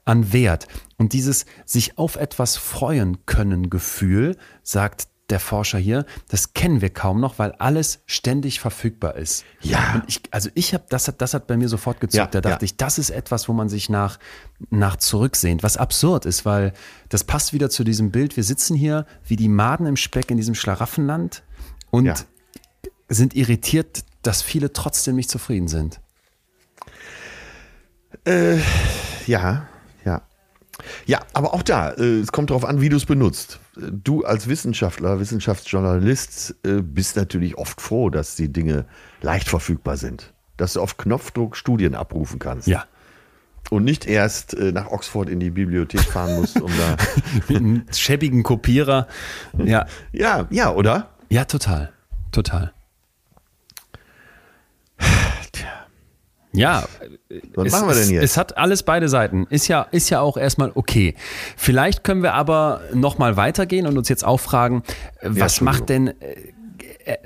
an Wert. Und dieses sich auf etwas freuen können Gefühl, sagt der Forscher hier, das kennen wir kaum noch, weil alles ständig verfügbar ist. Ja. Und ich, also ich habe, das hat, das hat bei mir sofort gezuckt. Ja, da dachte ja. ich, das ist etwas, wo man sich nach, nach zurücksehnt, was absurd ist, weil das passt wieder zu diesem Bild. Wir sitzen hier wie die Maden im Speck in diesem Schlaraffenland und Ja. sind irritiert, dass viele trotzdem nicht zufrieden sind. Ja, ja. Ja, aber auch da, äh, es kommt darauf an, wie du es benutzt. Du als Wissenschaftler, Wissenschaftsjournalist äh, bist natürlich oft froh, dass die Dinge leicht verfügbar sind. Dass du auf Knopfdruck Studien abrufen kannst. Ja. Und nicht erst äh, nach Oxford in die Bibliothek fahren musst, um da. <laughs> Mit einem schäbigen Kopierer. Ja. Ja, ja, oder? Ja, total. Total. Ja, Was es, machen wir denn es, jetzt? es hat alles beide Seiten. Ist ja, ist ja auch erstmal okay. Vielleicht können wir aber nochmal weitergehen und uns jetzt auch fragen, was Entschuldigung. macht denn äh,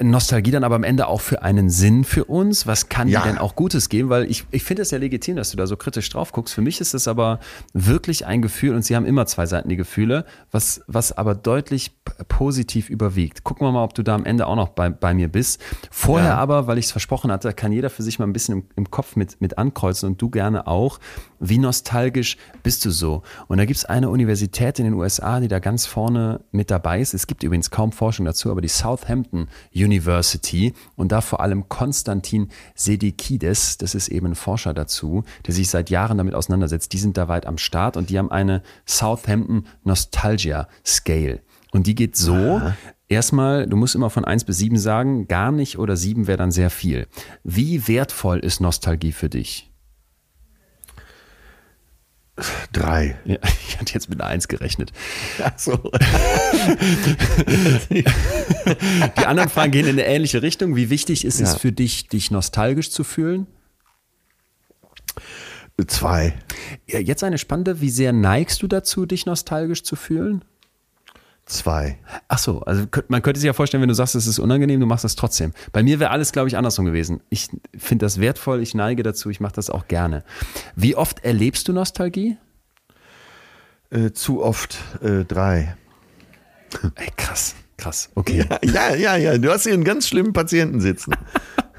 Nostalgie dann aber am Ende auch für einen Sinn für uns? Was kann Ja. die denn auch Gutes geben? Weil ich, ich finde es ja legitim, dass du da so kritisch drauf guckst. Für mich ist es aber wirklich ein Gefühl und sie haben immer zwei Seiten, die Gefühle, was, was aber deutlich positiv überwiegt. Gucken wir mal, ob du da am Ende auch noch bei, bei mir bist. Vorher Ja. aber, weil ich es versprochen hatte, kann jeder für sich mal ein bisschen im, im Kopf mit, mit ankreuzen und du gerne auch. Wie nostalgisch bist du so? Und da gibt es eine Universität in den USA, die da ganz vorne mit dabei ist. Es gibt übrigens kaum Forschung dazu, aber die Southampton University und da vor allem Konstantin Sedikides, das ist eben ein Forscher dazu, der sich seit Jahren damit auseinandersetzt. Die sind da weit am Start und die haben eine Southampton Nostalgia Scale. Und die geht so, erstmal, du musst immer von 1 bis 7 sagen, gar nicht oder 7 wäre dann sehr viel. Wie wertvoll ist Nostalgie für dich? Drei. Ja, <laughs> ich hatte jetzt mit einer 1 gerechnet. Achso. <laughs> Die anderen Fragen gehen in eine ähnliche Richtung. Wie wichtig ist es Ja. für dich, dich nostalgisch zu fühlen? Zwei. Ja, jetzt eine spannende. Wie sehr neigst du dazu, dich nostalgisch zu fühlen? Zwei. Ach so, also man könnte sich ja vorstellen, wenn du sagst, es ist unangenehm, du machst das trotzdem. Bei mir wäre alles, glaube ich, andersrum gewesen. Ich finde das wertvoll, ich neige dazu, ich mache das auch gerne. Wie oft erlebst du Nostalgie? Äh, zu oft. Äh, drei. Ey, krass, krass. Okay. Ja, ja, ja. Du hast hier einen ganz schlimmen Patienten sitzen. <laughs>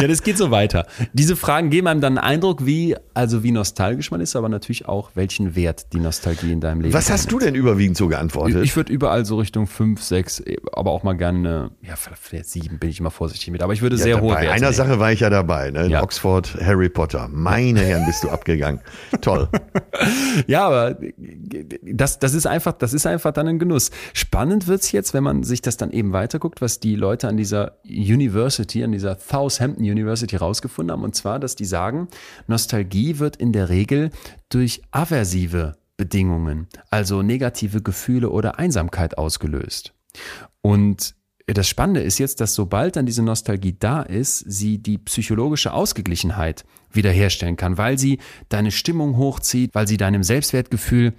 Ja, das geht so weiter. Diese Fragen geben einem dann einen Eindruck, wie, also wie nostalgisch man ist, aber natürlich auch, welchen Wert die Nostalgie in deinem Leben Was hast du denn überwiegend so geantwortet? Ich würde überall so Richtung 5, 6, aber auch mal gerne, ja, vielleicht 7 bin ich immer vorsichtig mit, aber ich würde sehr ja, hohe bei Werte einer legen. Sache war ich ja dabei. Ne? In Ja. Oxford, Harry Potter. Meine Herren, bist du abgegangen. Toll. <laughs> Ja, aber das, das ist einfach, das ist einfach dann ein Genuss. Spannend wird's jetzt, wenn man sich das dann eben weiterguckt, was die Leute an dieser University, an dieser Southampton University rausgefunden haben. Und zwar, dass die sagen, Nostalgie wird in der Regel durch aversive Bedingungen, also negative Gefühle oder Einsamkeit ausgelöst. Und das Spannende ist jetzt, dass sobald dann diese Nostalgie da ist, sie die psychologische Ausgeglichenheit wiederherstellen kann, weil sie deine Stimmung hochzieht, weil sie deinem Selbstwertgefühl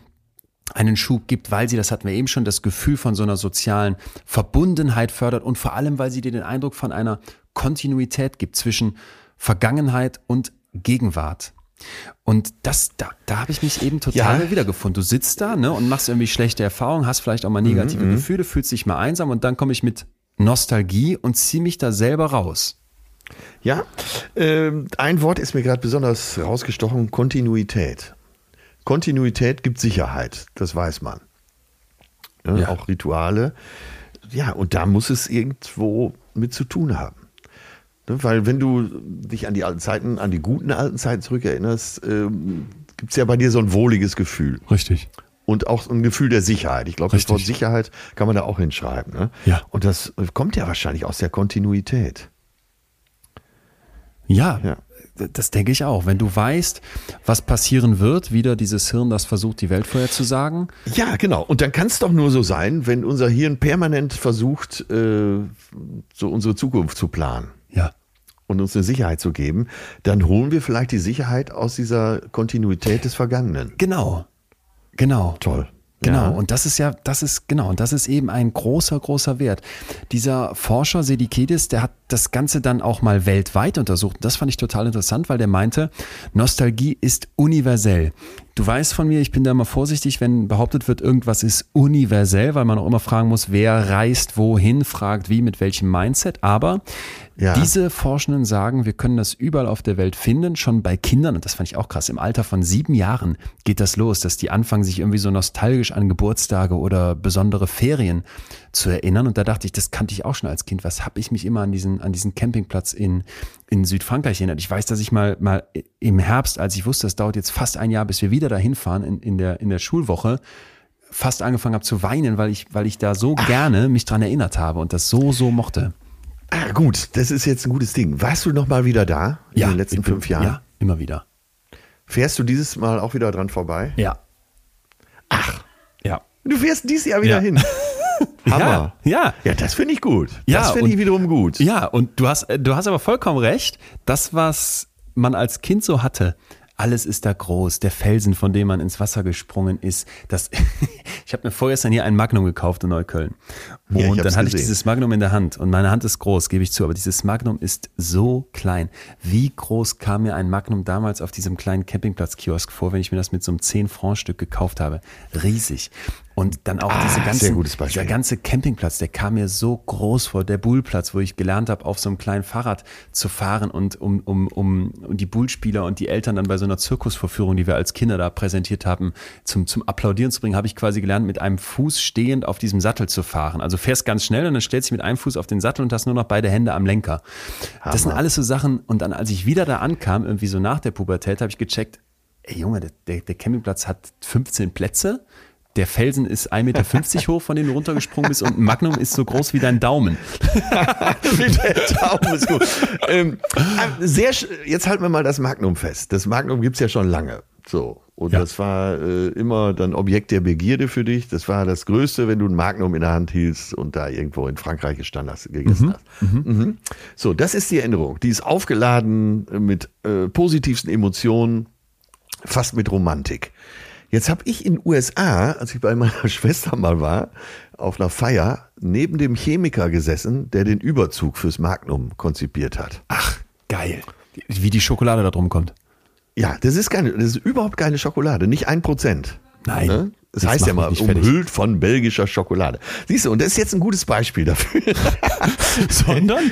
einen Schub gibt, weil sie, das hatten wir eben schon, das Gefühl von so einer sozialen Verbundenheit fördert und vor allem, weil sie dir den Eindruck von einer Kontinuität gibt zwischen Vergangenheit und Gegenwart. Und das, da, da habe ich mich eben total Ja. wiedergefunden. Du sitzt da ne, und machst irgendwie schlechte Erfahrungen, hast vielleicht auch mal negative Gefühle, fühlst dich mal einsam und dann komme ich mit Nostalgie und ziehe mich da selber raus. Ja, ähm, ein Wort ist mir gerade besonders rausgestochen: Kontinuität. Kontinuität gibt Sicherheit, das weiß man. Ne, Ja. Auch Rituale. Ja, und da muss es irgendwo mit zu tun haben. Ne, Weil wenn du dich an die alten Zeiten, an die guten alten Zeiten zurückerinnerst, ähm, gibt es ja bei dir so ein wohliges Gefühl. Richtig. Und auch ein Gefühl der Sicherheit. Ich glaube, das. Wort Sicherheit kann man da auch hinschreiben. Ne? Ja. Und das äh, kommt ja wahrscheinlich aus der Kontinuität. Ja, Ja. das denke ich auch. Wenn du weißt, was passieren wird, wieder dieses Hirn, das versucht, die Welt vorherzusagen. Ja, genau. Und dann kann es doch nur so sein, wenn unser Hirn permanent versucht, äh, so unsere Zukunft zu planen Ja. Und uns eine Sicherheit zu geben, dann holen wir vielleicht die Sicherheit aus dieser Kontinuität des Vergangenen. Genau. Genau. Toll. Genau, Ja. und das ist ja, das ist, genau, und das ist eben ein großer, großer Wert. Dieser Forscher Sedikidis, der hat das Ganze dann auch mal weltweit untersucht. Das fand ich total interessant, weil der meinte, Nostalgie ist universell. Du weißt von mir, ich bin da immer vorsichtig, wenn behauptet wird, irgendwas ist universell, weil man auch immer fragen muss, wer reist wohin, fragt wie, mit welchem Mindset. Aber Ja. diese Forschenden sagen, wir können das überall auf der Welt finden, schon bei Kindern, und das fand ich auch krass, im Alter von sieben Jahren geht das los, dass die anfangen, sich irgendwie so nostalgisch an Geburtstage oder besondere Ferien zu erinnern. Und da dachte ich, das kannte ich auch schon als Kind. Was habe ich mich immer an diesen, an diesen Campingplatz in, in Südfrankreich erinnert? Ich weiß, dass ich mal, mal im Herbst, als ich wusste, es dauert jetzt fast ein Jahr, bis wir wieder dahin fahren in, in, der, in der Schulwoche, fast angefangen habe zu weinen, weil ich, weil ich da so gerne mich dran erinnert habe und das so, so mochte. Ah, gut, das ist jetzt ein gutes Ding. Warst du noch mal wieder da in den letzten fünf Jahren? Ja, immer wieder. Fährst du dieses Mal auch wieder dran vorbei? Ja. Ach. Ja. Du fährst dieses Jahr wieder Ja. hin. <laughs> <laughs> Hammer. Ja, ja. Ja, das finde ich gut. Ja, das finde ich wiederum gut. Ja, und du hast, äh, du hast aber vollkommen recht. Das, was man als Kind so hatte, alles ist da groß. Der Felsen, von dem man ins Wasser gesprungen ist. Das, <laughs> ich habe mir vorgestern hier ein Magnum gekauft in Neukölln. Und Ja, ich dann hatte ich gesehen. dieses Magnum in der Hand. Und meine Hand ist groß, gebe ich zu. Aber dieses Magnum ist so klein. Wie groß kam mir ein Magnum damals auf diesem kleinen Campingplatz-Kiosk vor, wenn ich mir das mit so einem 10-Franc-Stück gekauft habe? Riesig. Und dann auch Ah, diese ganzen, dieser ganze Campingplatz, der kam mir so groß vor, der Bullplatz, wo ich gelernt habe, auf so einem kleinen Fahrrad zu fahren und um, um, um, um die Bullspieler und die Eltern dann bei so einer Zirkusvorführung, die wir als Kinder da präsentiert haben, zum, zum Applaudieren zu bringen, habe ich quasi gelernt, mit einem Fuß stehend auf diesem Sattel zu fahren. Also fährst ganz schnell und dann stellst du dich mit einem Fuß auf den Sattel und hast nur noch beide Hände am Lenker. Das sind alles so Sachen. Und dann, als ich wieder da ankam, irgendwie so nach der Pubertät, habe ich gecheckt, ey Junge, der, der, der Campingplatz hat 15 Plätze. Der Felsen ist 1,50 Meter hoch, von dem du runtergesprungen bist, und ein Magnum ist so groß wie dein Daumen. <laughs> Der Daumen ist gut. ähm, sehr, jetzt halten wir mal das Magnum fest. Das Magnum gibt's ja schon lange. So. Und Ja. das war äh, immer dann Objekt der Begierde für dich. Das war das Größte, wenn du ein Magnum in der Hand hielst und da irgendwo in Frankreich gestanden hast, gegessen hast. Mhm. So, das ist die Erinnerung. Die ist aufgeladen mit äh, positivsten Emotionen, fast mit Romantik. Jetzt habe ich in USA, als ich bei meiner <laughs> Schwester mal war, auf einer Feier neben dem Chemiker gesessen, der den Überzug fürs Magnum konzipiert hat. Ach, geil. Wie die Schokolade da drum kommt. Ja, das ist keine, das ist überhaupt keine Schokolade, nicht ein Prozent. Nein, Ne? Das, das heißt ja mal, nicht fertig. umhüllt von belgischer Schokolade. Siehst du, und das ist jetzt ein gutes Beispiel dafür. <laughs> Sondern?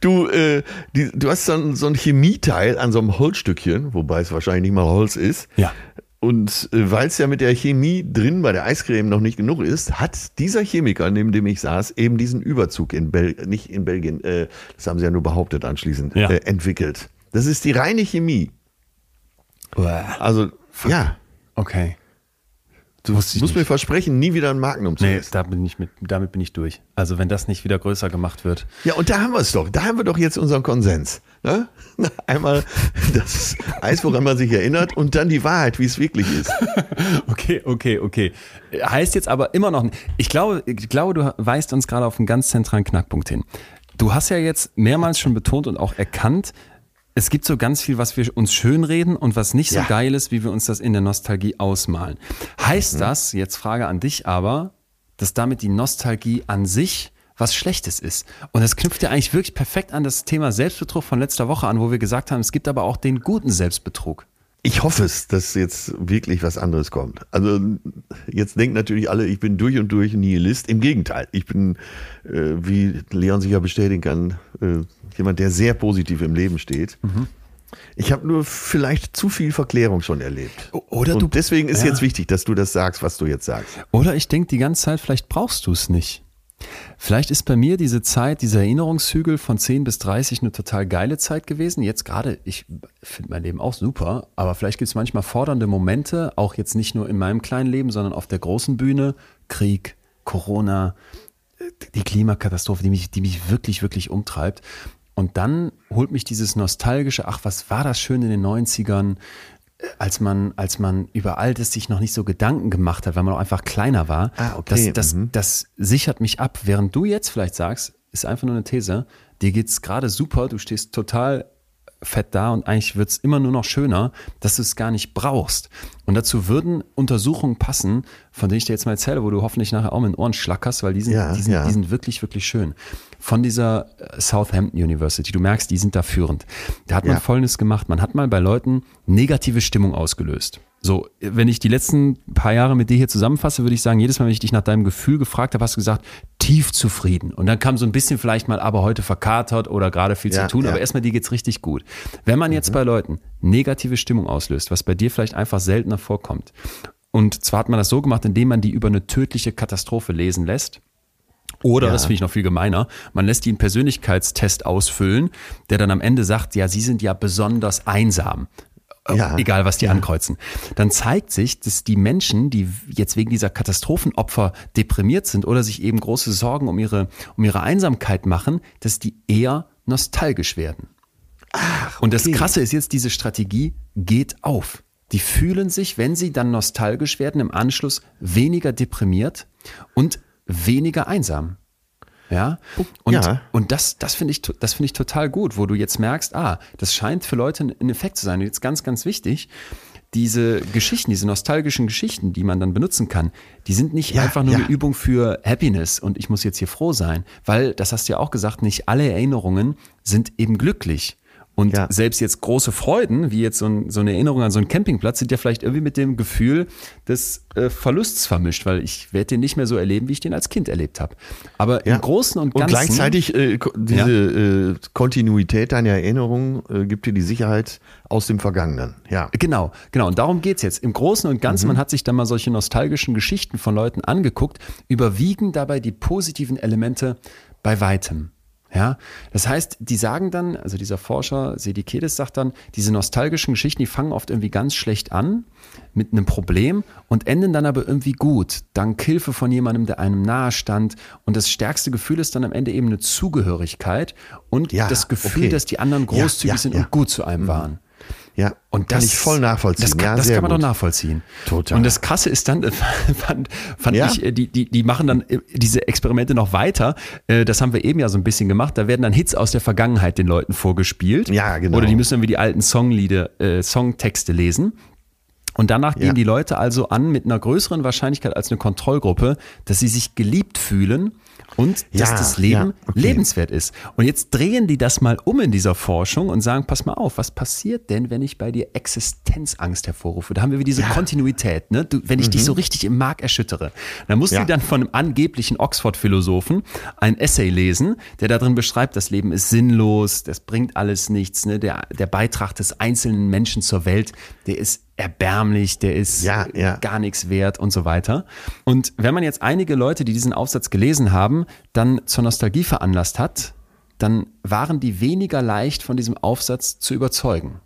Du, äh, die, du hast so ein, so ein Chemieteil an so einem Holzstückchen, wobei es wahrscheinlich nicht mal Holz ist. Ja. Und äh, weil es ja mit der Chemie drin bei der Eiscreme noch nicht genug ist, hat dieser Chemiker, neben dem ich saß, eben diesen Überzug in Bel nicht in Belgien, äh, das haben sie ja nur behauptet anschließend, Ja. äh, entwickelt. Das ist die reine Chemie. Also, ja, Okay. Du musst nicht. mir versprechen, nie wieder ein Magnum zu Nee, essen. da bin ich mit, damit bin ich durch. Also wenn das nicht wieder größer gemacht wird. Ja, und da haben wir es doch. Da haben wir doch jetzt unseren Konsens. Ne? <laughs> Einmal das Eis, woran man sich erinnert, und dann die Wahrheit, wie es wirklich ist. <laughs> Okay, okay, okay. Heißt jetzt aber immer noch, ich glaube, ich glaube, du weist uns gerade auf einen ganz zentralen Knackpunkt hin. Du hast ja jetzt mehrmals schon betont und auch erkannt, es gibt so ganz viel, was wir uns schönreden und was nicht so Ja. geil ist, wie wir uns das in der Nostalgie ausmalen. Heißt das, jetzt Frage an dich aber, dass damit die Nostalgie an sich was Schlechtes ist. Und das knüpft ja eigentlich wirklich perfekt an das Thema Selbstbetrug von letzter Woche an, wo wir gesagt haben, es gibt aber auch den guten Selbstbetrug. Ich hoffe es, dass jetzt wirklich was anderes kommt. Also jetzt denken natürlich alle, ich bin durch und durch Nihilist. Im Gegenteil, ich bin, äh, wie Leon sicher bestätigen kann, äh, jemand, der sehr positiv im Leben steht. Ich habe nur vielleicht zu viel Verklärung schon erlebt. Oder und du- deswegen ist ja. jetzt wichtig, dass du das sagst, was du jetzt sagst. Oder ich denke die ganze Zeit, vielleicht brauchst du es nicht. Vielleicht ist bei mir diese Zeit, dieser Erinnerungshügel von 10 bis 30 eine total geile Zeit gewesen. Jetzt gerade, ich finde mein Leben auch super, aber vielleicht gibt es manchmal fordernde Momente, auch jetzt nicht nur in meinem kleinen Leben, sondern auf der großen Bühne. Krieg, Corona, die Klimakatastrophe, die mich, die mich wirklich, wirklich umtreibt. Und dann holt mich dieses nostalgische, ach, was war das schön in den 90ern, äh, als man, als man über all das sich noch nicht so Gedanken gemacht hat, weil man auch einfach kleiner war. Ah, okay, Das, das, mhm. das sichert mich ab, während du jetzt vielleicht sagst, ist einfach nur eine These, dir geht's gerade super, du stehst total fett da und eigentlich wird's immer nur noch schöner, dass du es gar nicht brauchst. Und dazu würden Untersuchungen passen, von denen ich dir jetzt mal erzähle, wo du hoffentlich nachher auch mit den Ohren schlackerst, weil die sind, Ja, die sind, ja. die sind wirklich, wirklich schön. Von dieser äh, Southampton University, du merkst, die sind da führend. Da hat man Ja. Folgendes gemacht, man hat mal bei Leuten negative Stimmung ausgelöst. So, wenn ich die letzten paar Jahre mit dir hier zusammenfasse, würde ich sagen, jedes Mal, wenn ich dich nach deinem Gefühl gefragt habe, hast du gesagt, tief zufrieden. Und dann kam so ein bisschen vielleicht mal, aber heute verkatert oder gerade viel Ja, zu tun, ja. aber erstmal dir geht's richtig gut. Wenn man jetzt bei Leuten negative Stimmung auslöst, was bei dir vielleicht einfach seltener vorkommt, und zwar hat man das so gemacht, indem man die über eine tödliche Katastrophe lesen lässt, oder, Ja. das finde ich noch viel gemeiner, man lässt die einen Persönlichkeitstest ausfüllen, der dann am Ende sagt, ja, sie sind ja besonders einsam. Äh, Ja. Egal, was die ankreuzen. Dann zeigt sich, dass die Menschen, die jetzt wegen dieser Katastrophenopfer deprimiert sind oder sich eben große Sorgen um ihre, um ihre Einsamkeit machen, dass die eher nostalgisch werden. Und das okay. Krasse ist jetzt, diese Strategie geht auf. Die fühlen sich, wenn sie dann nostalgisch werden, im Anschluss weniger deprimiert und weniger einsam. Ja, und, Ja. und das, das finde ich, das finde ich total gut, wo du jetzt merkst, ah, das scheint für Leute ein- ein Effekt zu sein. Und jetzt ganz, ganz wichtig, diese Geschichten, diese nostalgischen Geschichten, die man dann benutzen kann, die sind nicht Ja, einfach nur ja. eine Übung für Happiness und ich muss jetzt hier froh sein, weil, das hast du ja auch gesagt, nicht alle Erinnerungen sind eben glücklich. Und Ja. selbst jetzt große Freuden, wie jetzt so, ein, so eine Erinnerung an so einen Campingplatz, sind ja vielleicht irgendwie mit dem Gefühl des äh, Verlusts vermischt, weil ich werde den nicht mehr so erleben, wie ich den als Kind erlebt habe. Aber Ja. im Großen und Und Ganzen. gleichzeitig äh, diese äh, Kontinuität deiner Erinnerung äh, gibt dir die Sicherheit aus dem Vergangenen. Ja. Genau, genau. Und darum geht's jetzt. Im Großen und Ganzen, man hat sich dann mal solche nostalgischen Geschichten von Leuten angeguckt, überwiegen dabei die positiven Elemente bei weitem. Ja, das heißt, die sagen dann, also dieser Forscher Sedikedes sagt dann, diese nostalgischen Geschichten, die fangen oft irgendwie ganz schlecht an mit einem Problem und enden dann aber irgendwie gut, dank Hilfe von jemandem, der einem nahe stand. Und das stärkste Gefühl ist dann am Ende eben eine Zugehörigkeit und Ja, das Gefühl, okay. dass die anderen großzügig ja, sind ja. und gut zu einem waren. Ja. Und kann das ich voll nachvollziehen. Das kann, ja, das kann man gut. doch nachvollziehen. Total. Und das Krasse ist dann, <laughs> fand, fand Ja? ich, äh, die, die, die machen dann äh, diese Experimente noch weiter. Äh, Das haben wir eben ja so ein bisschen gemacht. Da werden dann Hits aus der Vergangenheit den Leuten vorgespielt. Ja, genau. Oder die müssen irgendwie die alten Songlieder, äh, Songtexte lesen. Und danach Ja. gehen die Leute also an mit einer größeren Wahrscheinlichkeit als eine Kontrollgruppe, dass sie sich geliebt fühlen und dass Ja, das Leben ja, okay. lebenswert ist. Und jetzt drehen die das mal um in dieser Forschung und sagen, pass mal auf, was passiert denn, wenn ich bei dir Existenzangst hervorrufe? Da haben wir wieder diese Kontinuität, ne? Du, wenn ich dich so richtig im Mark erschüttere. Dann muss Mhm. Ja. die dann von einem angeblichen Oxford-Philosophen ein Essay lesen, der darin beschreibt, das Leben ist sinnlos, das bringt alles nichts, ne? Der, der Beitrag des einzelnen Menschen zur Welt, der ist erbärmlich, der ist Ja, ja. gar nichts wert und so weiter. Und wenn man jetzt einige Leute, die diesen Aufsatz gelesen haben, dann zur Nostalgie veranlasst hat, dann waren die weniger leicht von diesem Aufsatz zu überzeugen.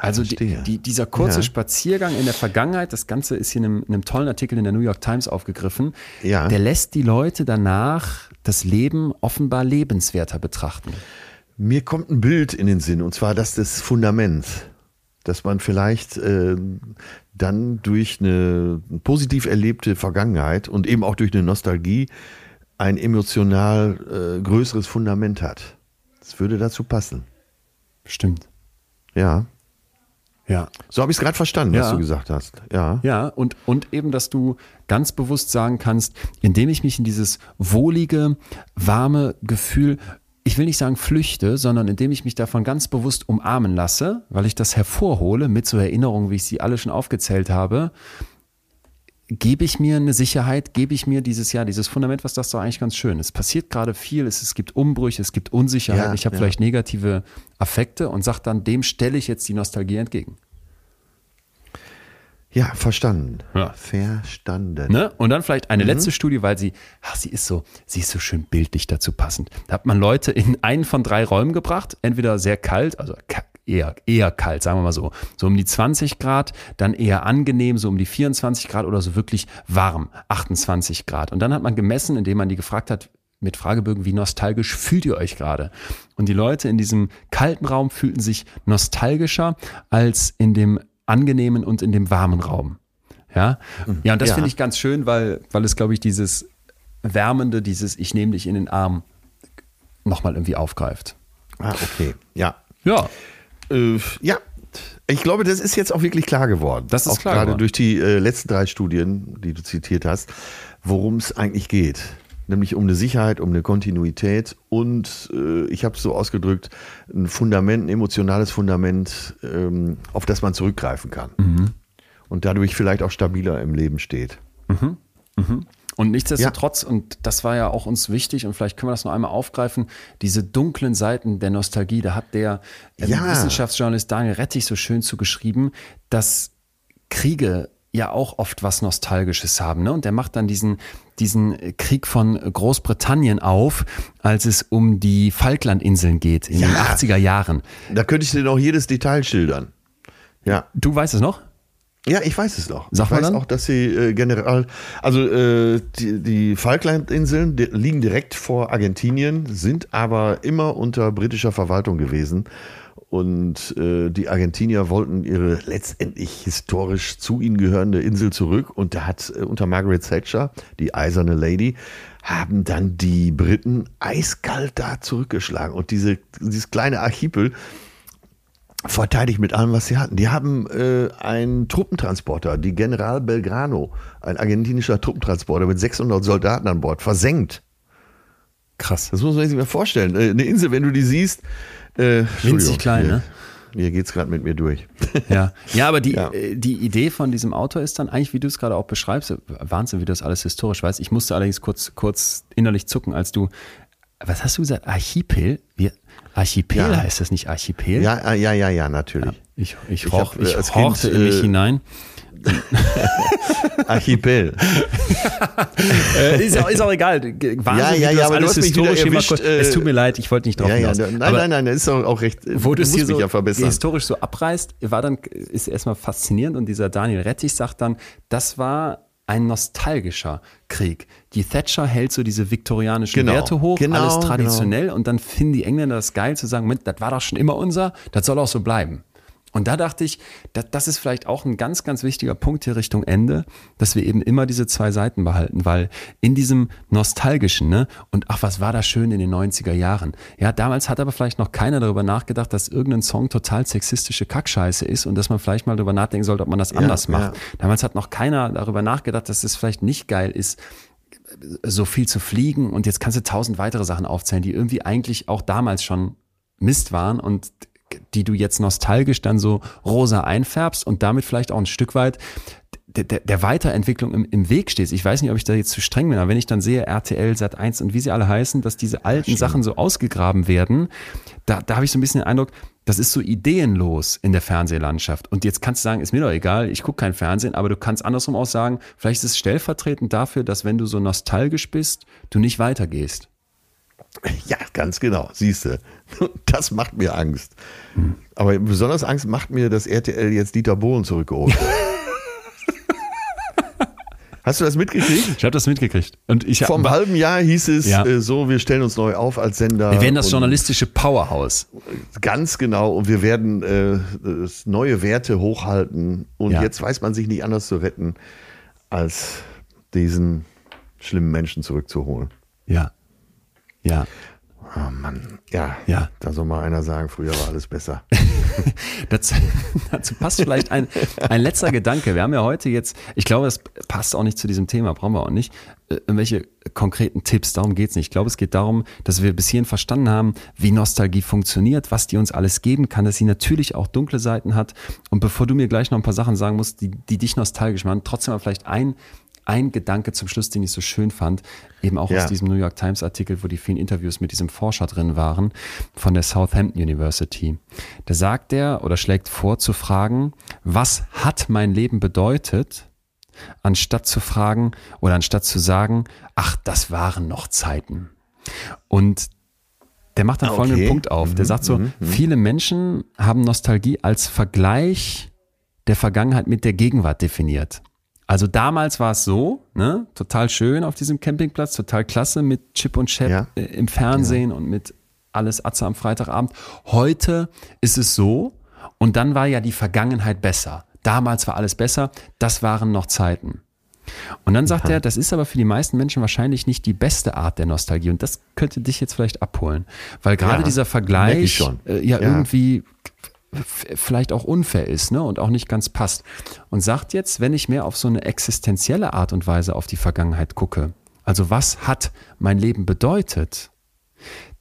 also die, die, dieser kurze Ja. Spaziergang in der Vergangenheit, das Ganze ist hier in einem, in einem tollen Artikel in der New York Times aufgegriffen, Ja. der lässt die Leute danach das Leben offenbar lebenswerter betrachten. Mir kommt ein Bild in den Sinn, und zwar das des Fundaments, dass man vielleicht äh, dann durch eine positiv erlebte Vergangenheit und eben auch durch eine Nostalgie ein emotional äh, größeres Fundament hat. Das würde dazu passen. Stimmt. Ja. Ja. So habe ich es gerade verstanden, was Ja. du gesagt hast. Ja. Ja, und, und eben, dass du ganz bewusst sagen kannst, indem ich mich in dieses wohlige, warme Gefühl, ich will nicht sagen flüchte, sondern indem ich mich davon ganz bewusst umarmen lasse, weil ich das hervorhole mit so Erinnerungen, wie ich sie alle schon aufgezählt habe, gebe ich mir eine Sicherheit, gebe ich mir dieses Jahr, dieses Fundament, was das doch eigentlich ganz schön. Es passiert gerade viel, es, es gibt Umbrüche, es gibt Unsicherheit, Ja, ich habe ja. vielleicht negative Affekte und sage dann, dem stelle ich jetzt die Nostalgie entgegen. Ja, verstanden. Ja. Verstanden. Ne? Und dann vielleicht Mhm. eine letzte Studie, weil sie, ach, sie ist so, sie ist so schön bildlich dazu passend. Da hat man Leute in einen von drei Räumen gebracht, entweder sehr kalt, also eher, eher kalt, sagen wir mal so, so um die 20 Grad, dann eher angenehm, so um die 24 Grad oder so wirklich warm, 28 Grad. Und dann hat man gemessen, indem man die gefragt hat, mit Fragebögen, wie nostalgisch fühlt ihr euch gerade? Und die Leute in diesem kalten Raum fühlten sich nostalgischer als in dem angenehmen und in dem warmen Raum. Ja, ja und das Ja. finde ich ganz schön, weil, weil es, glaube ich, dieses Wärmende, dieses Ich nehme dich in den Arm nochmal irgendwie aufgreift. Ah, okay. Ja. Ja, Äh, ja. Ich glaube, das ist jetzt auch wirklich klar geworden. Das ist auch klar gerade geworden. durch die äh, letzten drei Studien, die du zitiert hast, worum es eigentlich geht. Nämlich um eine Sicherheit, um eine Kontinuität und äh, ich habe es so ausgedrückt, ein Fundament, ein emotionales Fundament, ähm, auf das man zurückgreifen kann. Mhm. Und dadurch vielleicht auch stabiler im Leben steht. Und nichtsdestotrotz, und das war ja auch uns wichtig, und vielleicht können wir das noch einmal aufgreifen, diese dunklen Seiten der Nostalgie, da hat der ähm, Ja. Wissenschaftsjournalist Daniel Rettich so schön zugeschrieben, dass Kriege ja auch oft was Nostalgisches haben. Ne? Und der macht dann diesen, diesen Krieg von Großbritannien auf, als es um die Falklandinseln geht in den Ja. 80er Jahren. Da könnte ich dir noch jedes Detail schildern. Ja. Du weißt es noch? Ja, ich weiß es noch. Sag ich mal weiß dann. auch, dass sie äh, general, also äh, die, die Falklandinseln liegen direkt vor Argentinien, sind aber immer unter britischer Verwaltung gewesen. Und äh, die Argentinier wollten ihre letztendlich historisch zu ihnen gehörende Insel zurück. Und da hat äh, unter Margaret Thatcher, die eiserne Lady, haben dann die Briten eiskalt da zurückgeschlagen. Und diese, dieses kleine Archipel, verteidigt mit allem, was sie hatten. Die haben äh, einen Truppentransporter, die General Belgrano, ein argentinischer Truppentransporter mit 600 Soldaten an Bord, versenkt. Krass. Das muss man sich mal vorstellen. Äh, eine Insel, wenn du die siehst, äh, Winzig klein, hier, ne? Hier geht's gerade mit mir durch. <laughs> Ja, ja aber die, Ja. äh, die Idee von diesem Autor ist dann eigentlich, wie du es gerade auch beschreibst, Wahnsinn, wie du das alles historisch weißt. Ich musste allerdings kurz, kurz innerlich zucken, als du, was hast du gesagt, Archipel? Wir, Archipel Ja. heißt das nicht Archipel? Ja, äh, ja, ja, ja, natürlich. Ich, ich, Ich roch, hab, äh, ich horchte Kind, in mich äh, hinein. <laughs> Archipel. Äh, ist, auch, ist auch egal. Wahnsinn, Ja, ja, du ja, aber du alles hast mich wieder historisch mal erwischt, kurz- äh, Es tut mir leid, ich wollte nicht drauf ja, ja, nein, Aber- nein, nein, das ist auch, auch recht. wo du es hier mich so ja historisch so abreißt, war dann, ist erstmal faszinierend und dieser Daniel Rettich sagt dann, das war ein nostalgischer Krieg. Die Thatcher hält so diese viktorianischen Genau, Werte hoch, genau, alles traditionell und dann finden die Engländer das geil zu sagen, Moment, das war doch schon immer unser, das soll auch so bleiben. Und da dachte ich, das, das ist vielleicht auch ein ganz, ganz wichtiger Punkt hier Richtung Ende, dass wir eben immer diese zwei Seiten behalten, weil in diesem nostalgischen, ne, und ach, was war da schön in den 90er Jahren. Ja, damals hat aber vielleicht noch keiner darüber nachgedacht, dass irgendein Song total sexistische Kackscheiße ist und dass man vielleicht mal darüber nachdenken sollte, ob man das anders macht. ja. Damals hat noch keiner darüber nachgedacht, dass es vielleicht nicht geil ist, so viel zu fliegen und jetzt kannst du tausend weitere Sachen aufzählen, die irgendwie eigentlich auch damals schon Mist waren und die du jetzt nostalgisch dann so rosa einfärbst und damit vielleicht auch ein Stück weit der, der, der Weiterentwicklung im, im Weg stehst. Ich weiß nicht, ob ich da jetzt zu streng bin, aber wenn ich dann sehe, RTL, Sat 1 und wie sie alle heißen, dass diese alten Sachen so ausgegraben werden, da, da habe ich so ein bisschen den Eindruck, das ist so ideenlos in der Fernsehlandschaft. Und jetzt kannst du sagen, ist mir doch egal, ich gucke kein Fernsehen, aber du kannst andersrum auch sagen, vielleicht ist es stellvertretend dafür, dass wenn du so nostalgisch bist, du nicht weitergehst. <laughs> Ja, ganz genau, siehst du. <laughs> Das macht mir Angst. Aber besonders Angst macht mir, dass RTL jetzt Dieter Bohlen zurückgeholt hat. <laughs> Hast du das mitgekriegt? Ich habe das mitgekriegt. Und ich einem halben Jahr hieß es Ja. äh, so, wir stellen uns neu auf als Sender. wir werden das journalistische Powerhouse. Ganz genau. Und wir werden äh, neue Werte hochhalten. Und Ja. jetzt weiß man sich nicht anders zu retten, als diesen schlimmen Menschen zurückzuholen. Ja. Ja. Oh Mann, ja. Ja. Da soll mal einer sagen, früher war alles besser. <laughs> Dazu, dazu passt vielleicht ein, ein letzter Gedanke. Wir haben ja heute jetzt, ich glaube, es passt auch nicht zu diesem Thema, brauchen wir auch nicht, äh, irgendwelche konkreten Tipps, darum geht's nicht. Ich glaube, es geht darum, dass wir bis hierhin verstanden haben, wie Nostalgie funktioniert, was die uns alles geben kann, dass sie natürlich auch dunkle Seiten hat. Und bevor du mir gleich noch ein paar Sachen sagen musst, die, die dich nostalgisch machen, trotzdem mal vielleicht ein, ein Gedanke zum Schluss, den ich so schön fand, eben auch Ja. aus diesem New York Times Artikel, wo die vielen Interviews mit diesem Forscher drin waren, von der Southampton University. Da sagt er oder schlägt vor zu fragen, was hat mein Leben bedeutet, anstatt zu fragen oder anstatt zu sagen, ach, das waren noch Zeiten. Und der macht dann Ah, folgenden okay. Punkt auf. Der sagt so, viele Menschen haben Nostalgie als Vergleich der Vergangenheit mit der Gegenwart definiert. Also damals war es so, ne, total schön auf diesem Campingplatz, total klasse mit Chip und Chap Ja. äh, im Fernsehen und mit alles Atze am Freitagabend. Heute ist es so und dann war ja die Vergangenheit besser. Damals war alles besser, das waren noch Zeiten. Und dann sagt er, das ist aber für die meisten Menschen wahrscheinlich nicht die beste Art der Nostalgie. Und das könnte dich jetzt vielleicht abholen. Weil gerade Ja, dieser Vergleich. Äh, ja, Ja. irgendwie vielleicht auch unfair ist ne? und auch nicht ganz passt. Und sagt jetzt, wenn ich mehr auf so eine existenzielle Art und Weise auf die Vergangenheit gucke, also was hat mein Leben bedeutet,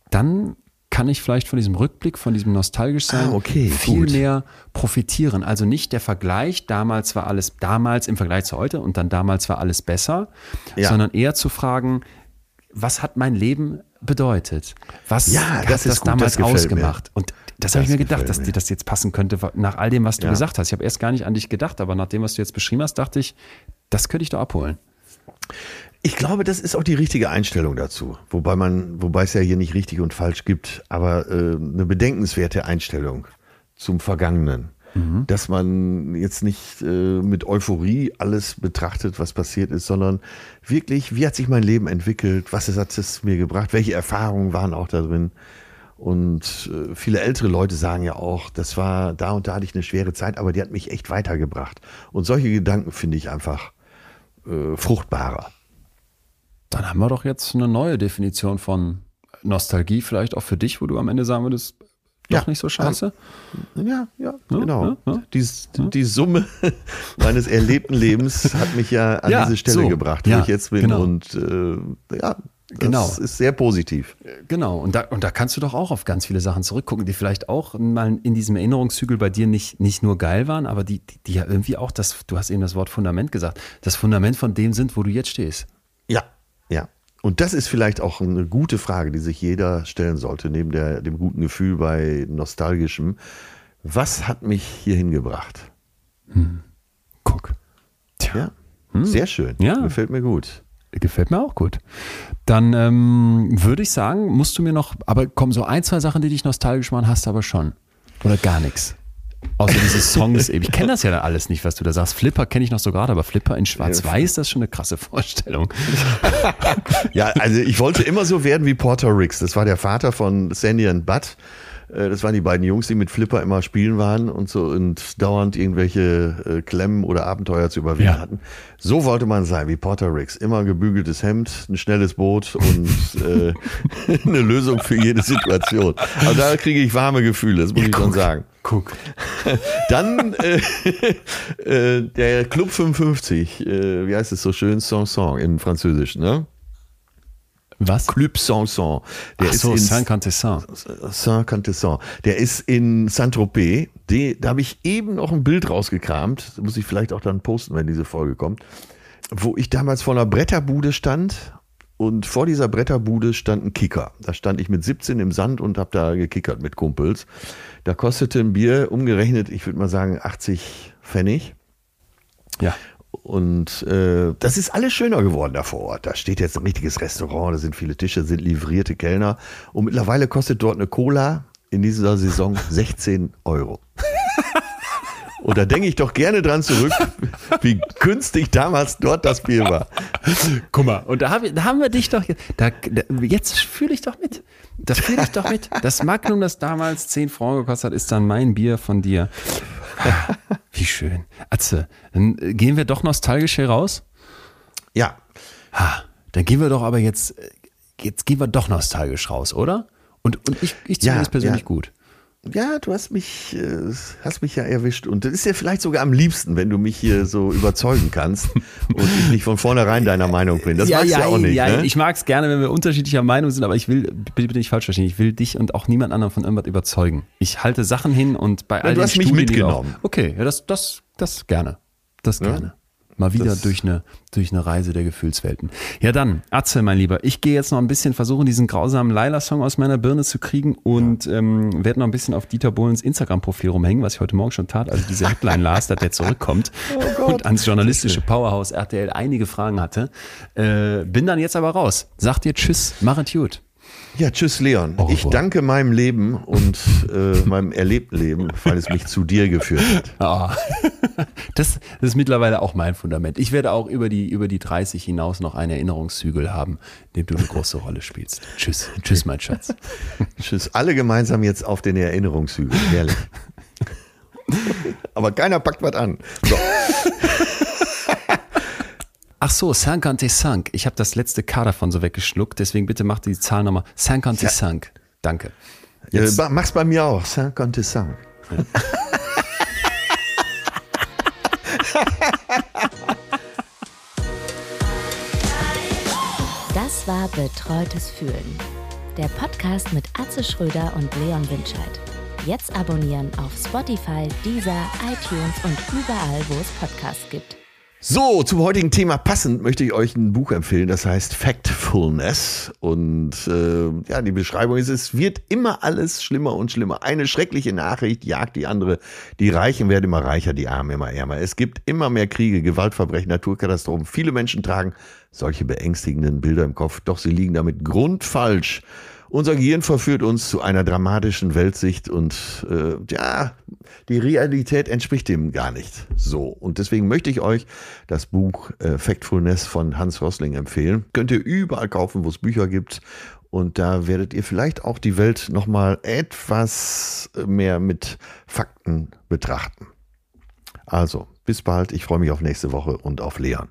dann kann ich vielleicht von diesem Rückblick, von diesem nostalgisch sein, Ah, okay, viel gut. mehr profitieren. Also nicht der Vergleich, damals war alles, damals im Vergleich zu heute und dann damals war alles besser, Ja. sondern eher zu fragen, was hat mein Leben bedeutet? Was Ja, hat das das, gut, damals das gefällt mir. ausgemacht? Und das habe ich mir gedacht, dass mir. dir das jetzt passen könnte, nach all dem, was du Ja. gesagt hast. Ich habe erst gar nicht an dich gedacht, aber nach dem, was du jetzt beschrieben hast, dachte ich, das könnte ich doch abholen. Ich glaube, das ist auch die richtige Einstellung dazu. Wobei man, wobei es ja hier nicht richtig und falsch gibt, aber äh, eine bedenkenswerte Einstellung zum Vergangenen. Dass man jetzt nicht äh, mit Euphorie alles betrachtet, was passiert ist, sondern wirklich, wie hat sich mein Leben entwickelt, was hat es mir gebracht, welche Erfahrungen waren auch da drin. Und äh, viele ältere Leute sagen ja auch, das war, da und da hatte ich eine schwere Zeit, aber die hat mich echt weitergebracht. Und solche Gedanken finde ich einfach äh, fruchtbarer. Dann haben wir doch jetzt eine neue Definition von Nostalgie, vielleicht auch für dich, wo du am Ende sagen würdest, doch Ja. nicht so scheiße. Ja, ja, genau. ja, ja. Die, die Summe <laughs> meines erlebten Lebens hat mich ja an Ja, diese Stelle so. gebracht, wo Ja, ich jetzt bin. genau. Und äh, ja, das Genau. ist sehr positiv. Genau, und da, und da kannst du doch auch auf ganz viele Sachen zurückgucken, die vielleicht auch mal in diesem Erinnerungszügel bei dir nicht, nicht nur geil waren, aber die, die, die ja irgendwie auch das, du hast eben das Wort Fundament gesagt, das Fundament von dem sind, wo du jetzt stehst. Ja, ja. Und das ist vielleicht auch eine gute Frage, die sich jeder stellen sollte, neben der, dem guten Gefühl bei Nostalgischem. Was hat mich hierhin gebracht? Guck. Tja, Ja, sehr schön. Ja. Gefällt mir gut. Gefällt mir auch gut. Dann ähm, würde ich sagen, musst du mir noch, aber komm, so ein, zwei Sachen, die dich nostalgisch machen, hast du aber schon. Oder gar nichts. Außer diese Songs eben. Ich kenne das ja dann alles nicht, was du da sagst. Flipper kenne ich noch so gerade, aber Flipper in Schwarz-Weiß, das ist schon eine krasse Vorstellung. <laughs> Ja, also ich wollte immer so werden wie Porter Ricks. Das war der Vater von Sandy und Bud. Äh, Das waren die beiden Jungs, die mit Flipper immer spielen waren und so und dauernd irgendwelche äh, Klemmen oder Abenteuer zu überwinden Ja. hatten. So wollte man sein wie Porter Ricks. Immer ein gebügeltes Hemd, ein schnelles Boot und äh, <laughs> eine Lösung für jede Situation. Also da kriege ich warme Gefühle, das muss ich schon sagen. Guck. <laughs> Dann äh, <laughs> äh, der Club 55, äh, wie heißt es so schön? Sanson in Französisch, ne? Was? Club Sanson. Der Ach so, in Saint-Cantessin. Saint-Cantesson. Der ist in Saint-Tropez. Da habe ich eben noch ein Bild rausgekramt. Das muss ich vielleicht auch dann posten, wenn diese Folge kommt. Wo ich damals vor einer Bretterbude stand. Und vor dieser Bretterbude stand ein Kicker. Da stand ich mit 17 im Sand und habe da gekickert mit Kumpels. Da kostete ein Bier umgerechnet, ich würde mal sagen, 80 Pfennig. Ja. Und äh, das ist alles schöner geworden da vor Ort. Da steht jetzt ein richtiges Restaurant, da sind viele Tische, sind livrierte Kellner. Und mittlerweile kostet dort eine Cola in dieser Saison <laughs> 16 Euro. Und da denke ich doch gerne dran zurück, wie günstig damals dort das Bier war. Guck mal, und da, hab, da haben wir dich doch, da, da, jetzt fühle ich doch mit. Das fühle ich doch mit. Das Magnum, das damals 10 Franken gekostet hat, ist dann mein Bier von dir. <laughs> Wie schön. Atze, dann äh, gehen wir doch nostalgisch hier raus. Ja, Ha, dann gehen wir doch aber jetzt, äh, jetzt gehen wir doch nostalgisch raus, oder? Und, und ich, ich Ja, zumindest persönlich ja. gut. Ja, du hast mich, äh, hast mich ja erwischt. Und das ist ja vielleicht sogar am liebsten, wenn du mich hier so überzeugen kannst <laughs> und ich nicht von vornherein deiner Meinung bin. Das magst du ja auch nicht. ja, ne? Ich mag es gerne, wenn wir unterschiedlicher Meinung sind, aber ich will, bitte, bitte nicht falsch verstehen, ich will dich und auch niemand anderen von irgendwas überzeugen. Ich halte Sachen hin und bei all du hast mich Studien, mitgenommen. Auch, okay, ja, das, das, das gerne. Das gerne. Mal wieder Das- durch, eine, durch eine Reise der Gefühlswelten. Ja dann, Atze, mein Lieber, ich gehe jetzt noch ein bisschen versuchen, diesen grausamen Laila-Song aus meiner Birne zu kriegen und ähm, werde noch ein bisschen auf Dieter Bohlens Instagram-Profil rumhängen, was ich heute Morgen schon tat, also diese Headline <laughs> las, dass der zurückkommt und ans journalistische Powerhouse RTL einige Fragen hatte. Äh, bin dann jetzt aber raus. Sag dir Tschüss, mach es gut. Ja, tschüss Leon. Au Ich danke meinem Leben und äh, <laughs> meinem erlebten Leben, weil es mich zu dir geführt hat. Ah, <laughs> das, das ist mittlerweile auch mein Fundament. Ich werde auch über die, über die 30 hinaus noch einen Erinnerungszügel haben, in dem du eine große Rolle spielst. Tschüss. Tschüss, mein Schatz. <laughs> Tschüss. Alle gemeinsam jetzt auf den Erinnerungshügel. Herrlich. Aber keiner packt was an. So. Ach so, 55. Ich habe das letzte K davon so weggeschluckt, deswegen bitte mach die Zahl nochmal. 55. Danke. Jetzt, Äh, mach's bei mir auch. Saint Conte Saint. Das war Betreutes Fühlen. Der Podcast mit Atze Schröder und Leon Winscheid. Jetzt abonnieren auf Spotify, Deezer, iTunes und überall, wo es Podcasts gibt. So, zum heutigen Thema passend möchte ich euch ein Buch empfehlen, das heißt Factfulness. Und äh, ja, die Beschreibung ist, es wird immer alles schlimmer und schlimmer. Eine schreckliche Nachricht jagt die andere. Die Reichen werden immer reicher, die Armen immer ärmer. Es gibt immer mehr Kriege, Gewaltverbrechen, Naturkatastrophen. Viele Menschen tragen solche beängstigenden Bilder im Kopf, doch sie liegen damit grundfalsch. Unser Gehirn verführt uns zu einer dramatischen Weltsicht und äh, ja, die Realität entspricht dem gar nicht so. Und deswegen möchte ich euch das Buch äh, Factfulness von Hans Rosling empfehlen. Könnt ihr überall kaufen, wo es Bücher gibt. Und da werdet ihr vielleicht auch die Welt nochmal etwas mehr mit Fakten betrachten. Also, bis bald. Ich freue mich auf nächste Woche und auf Leon.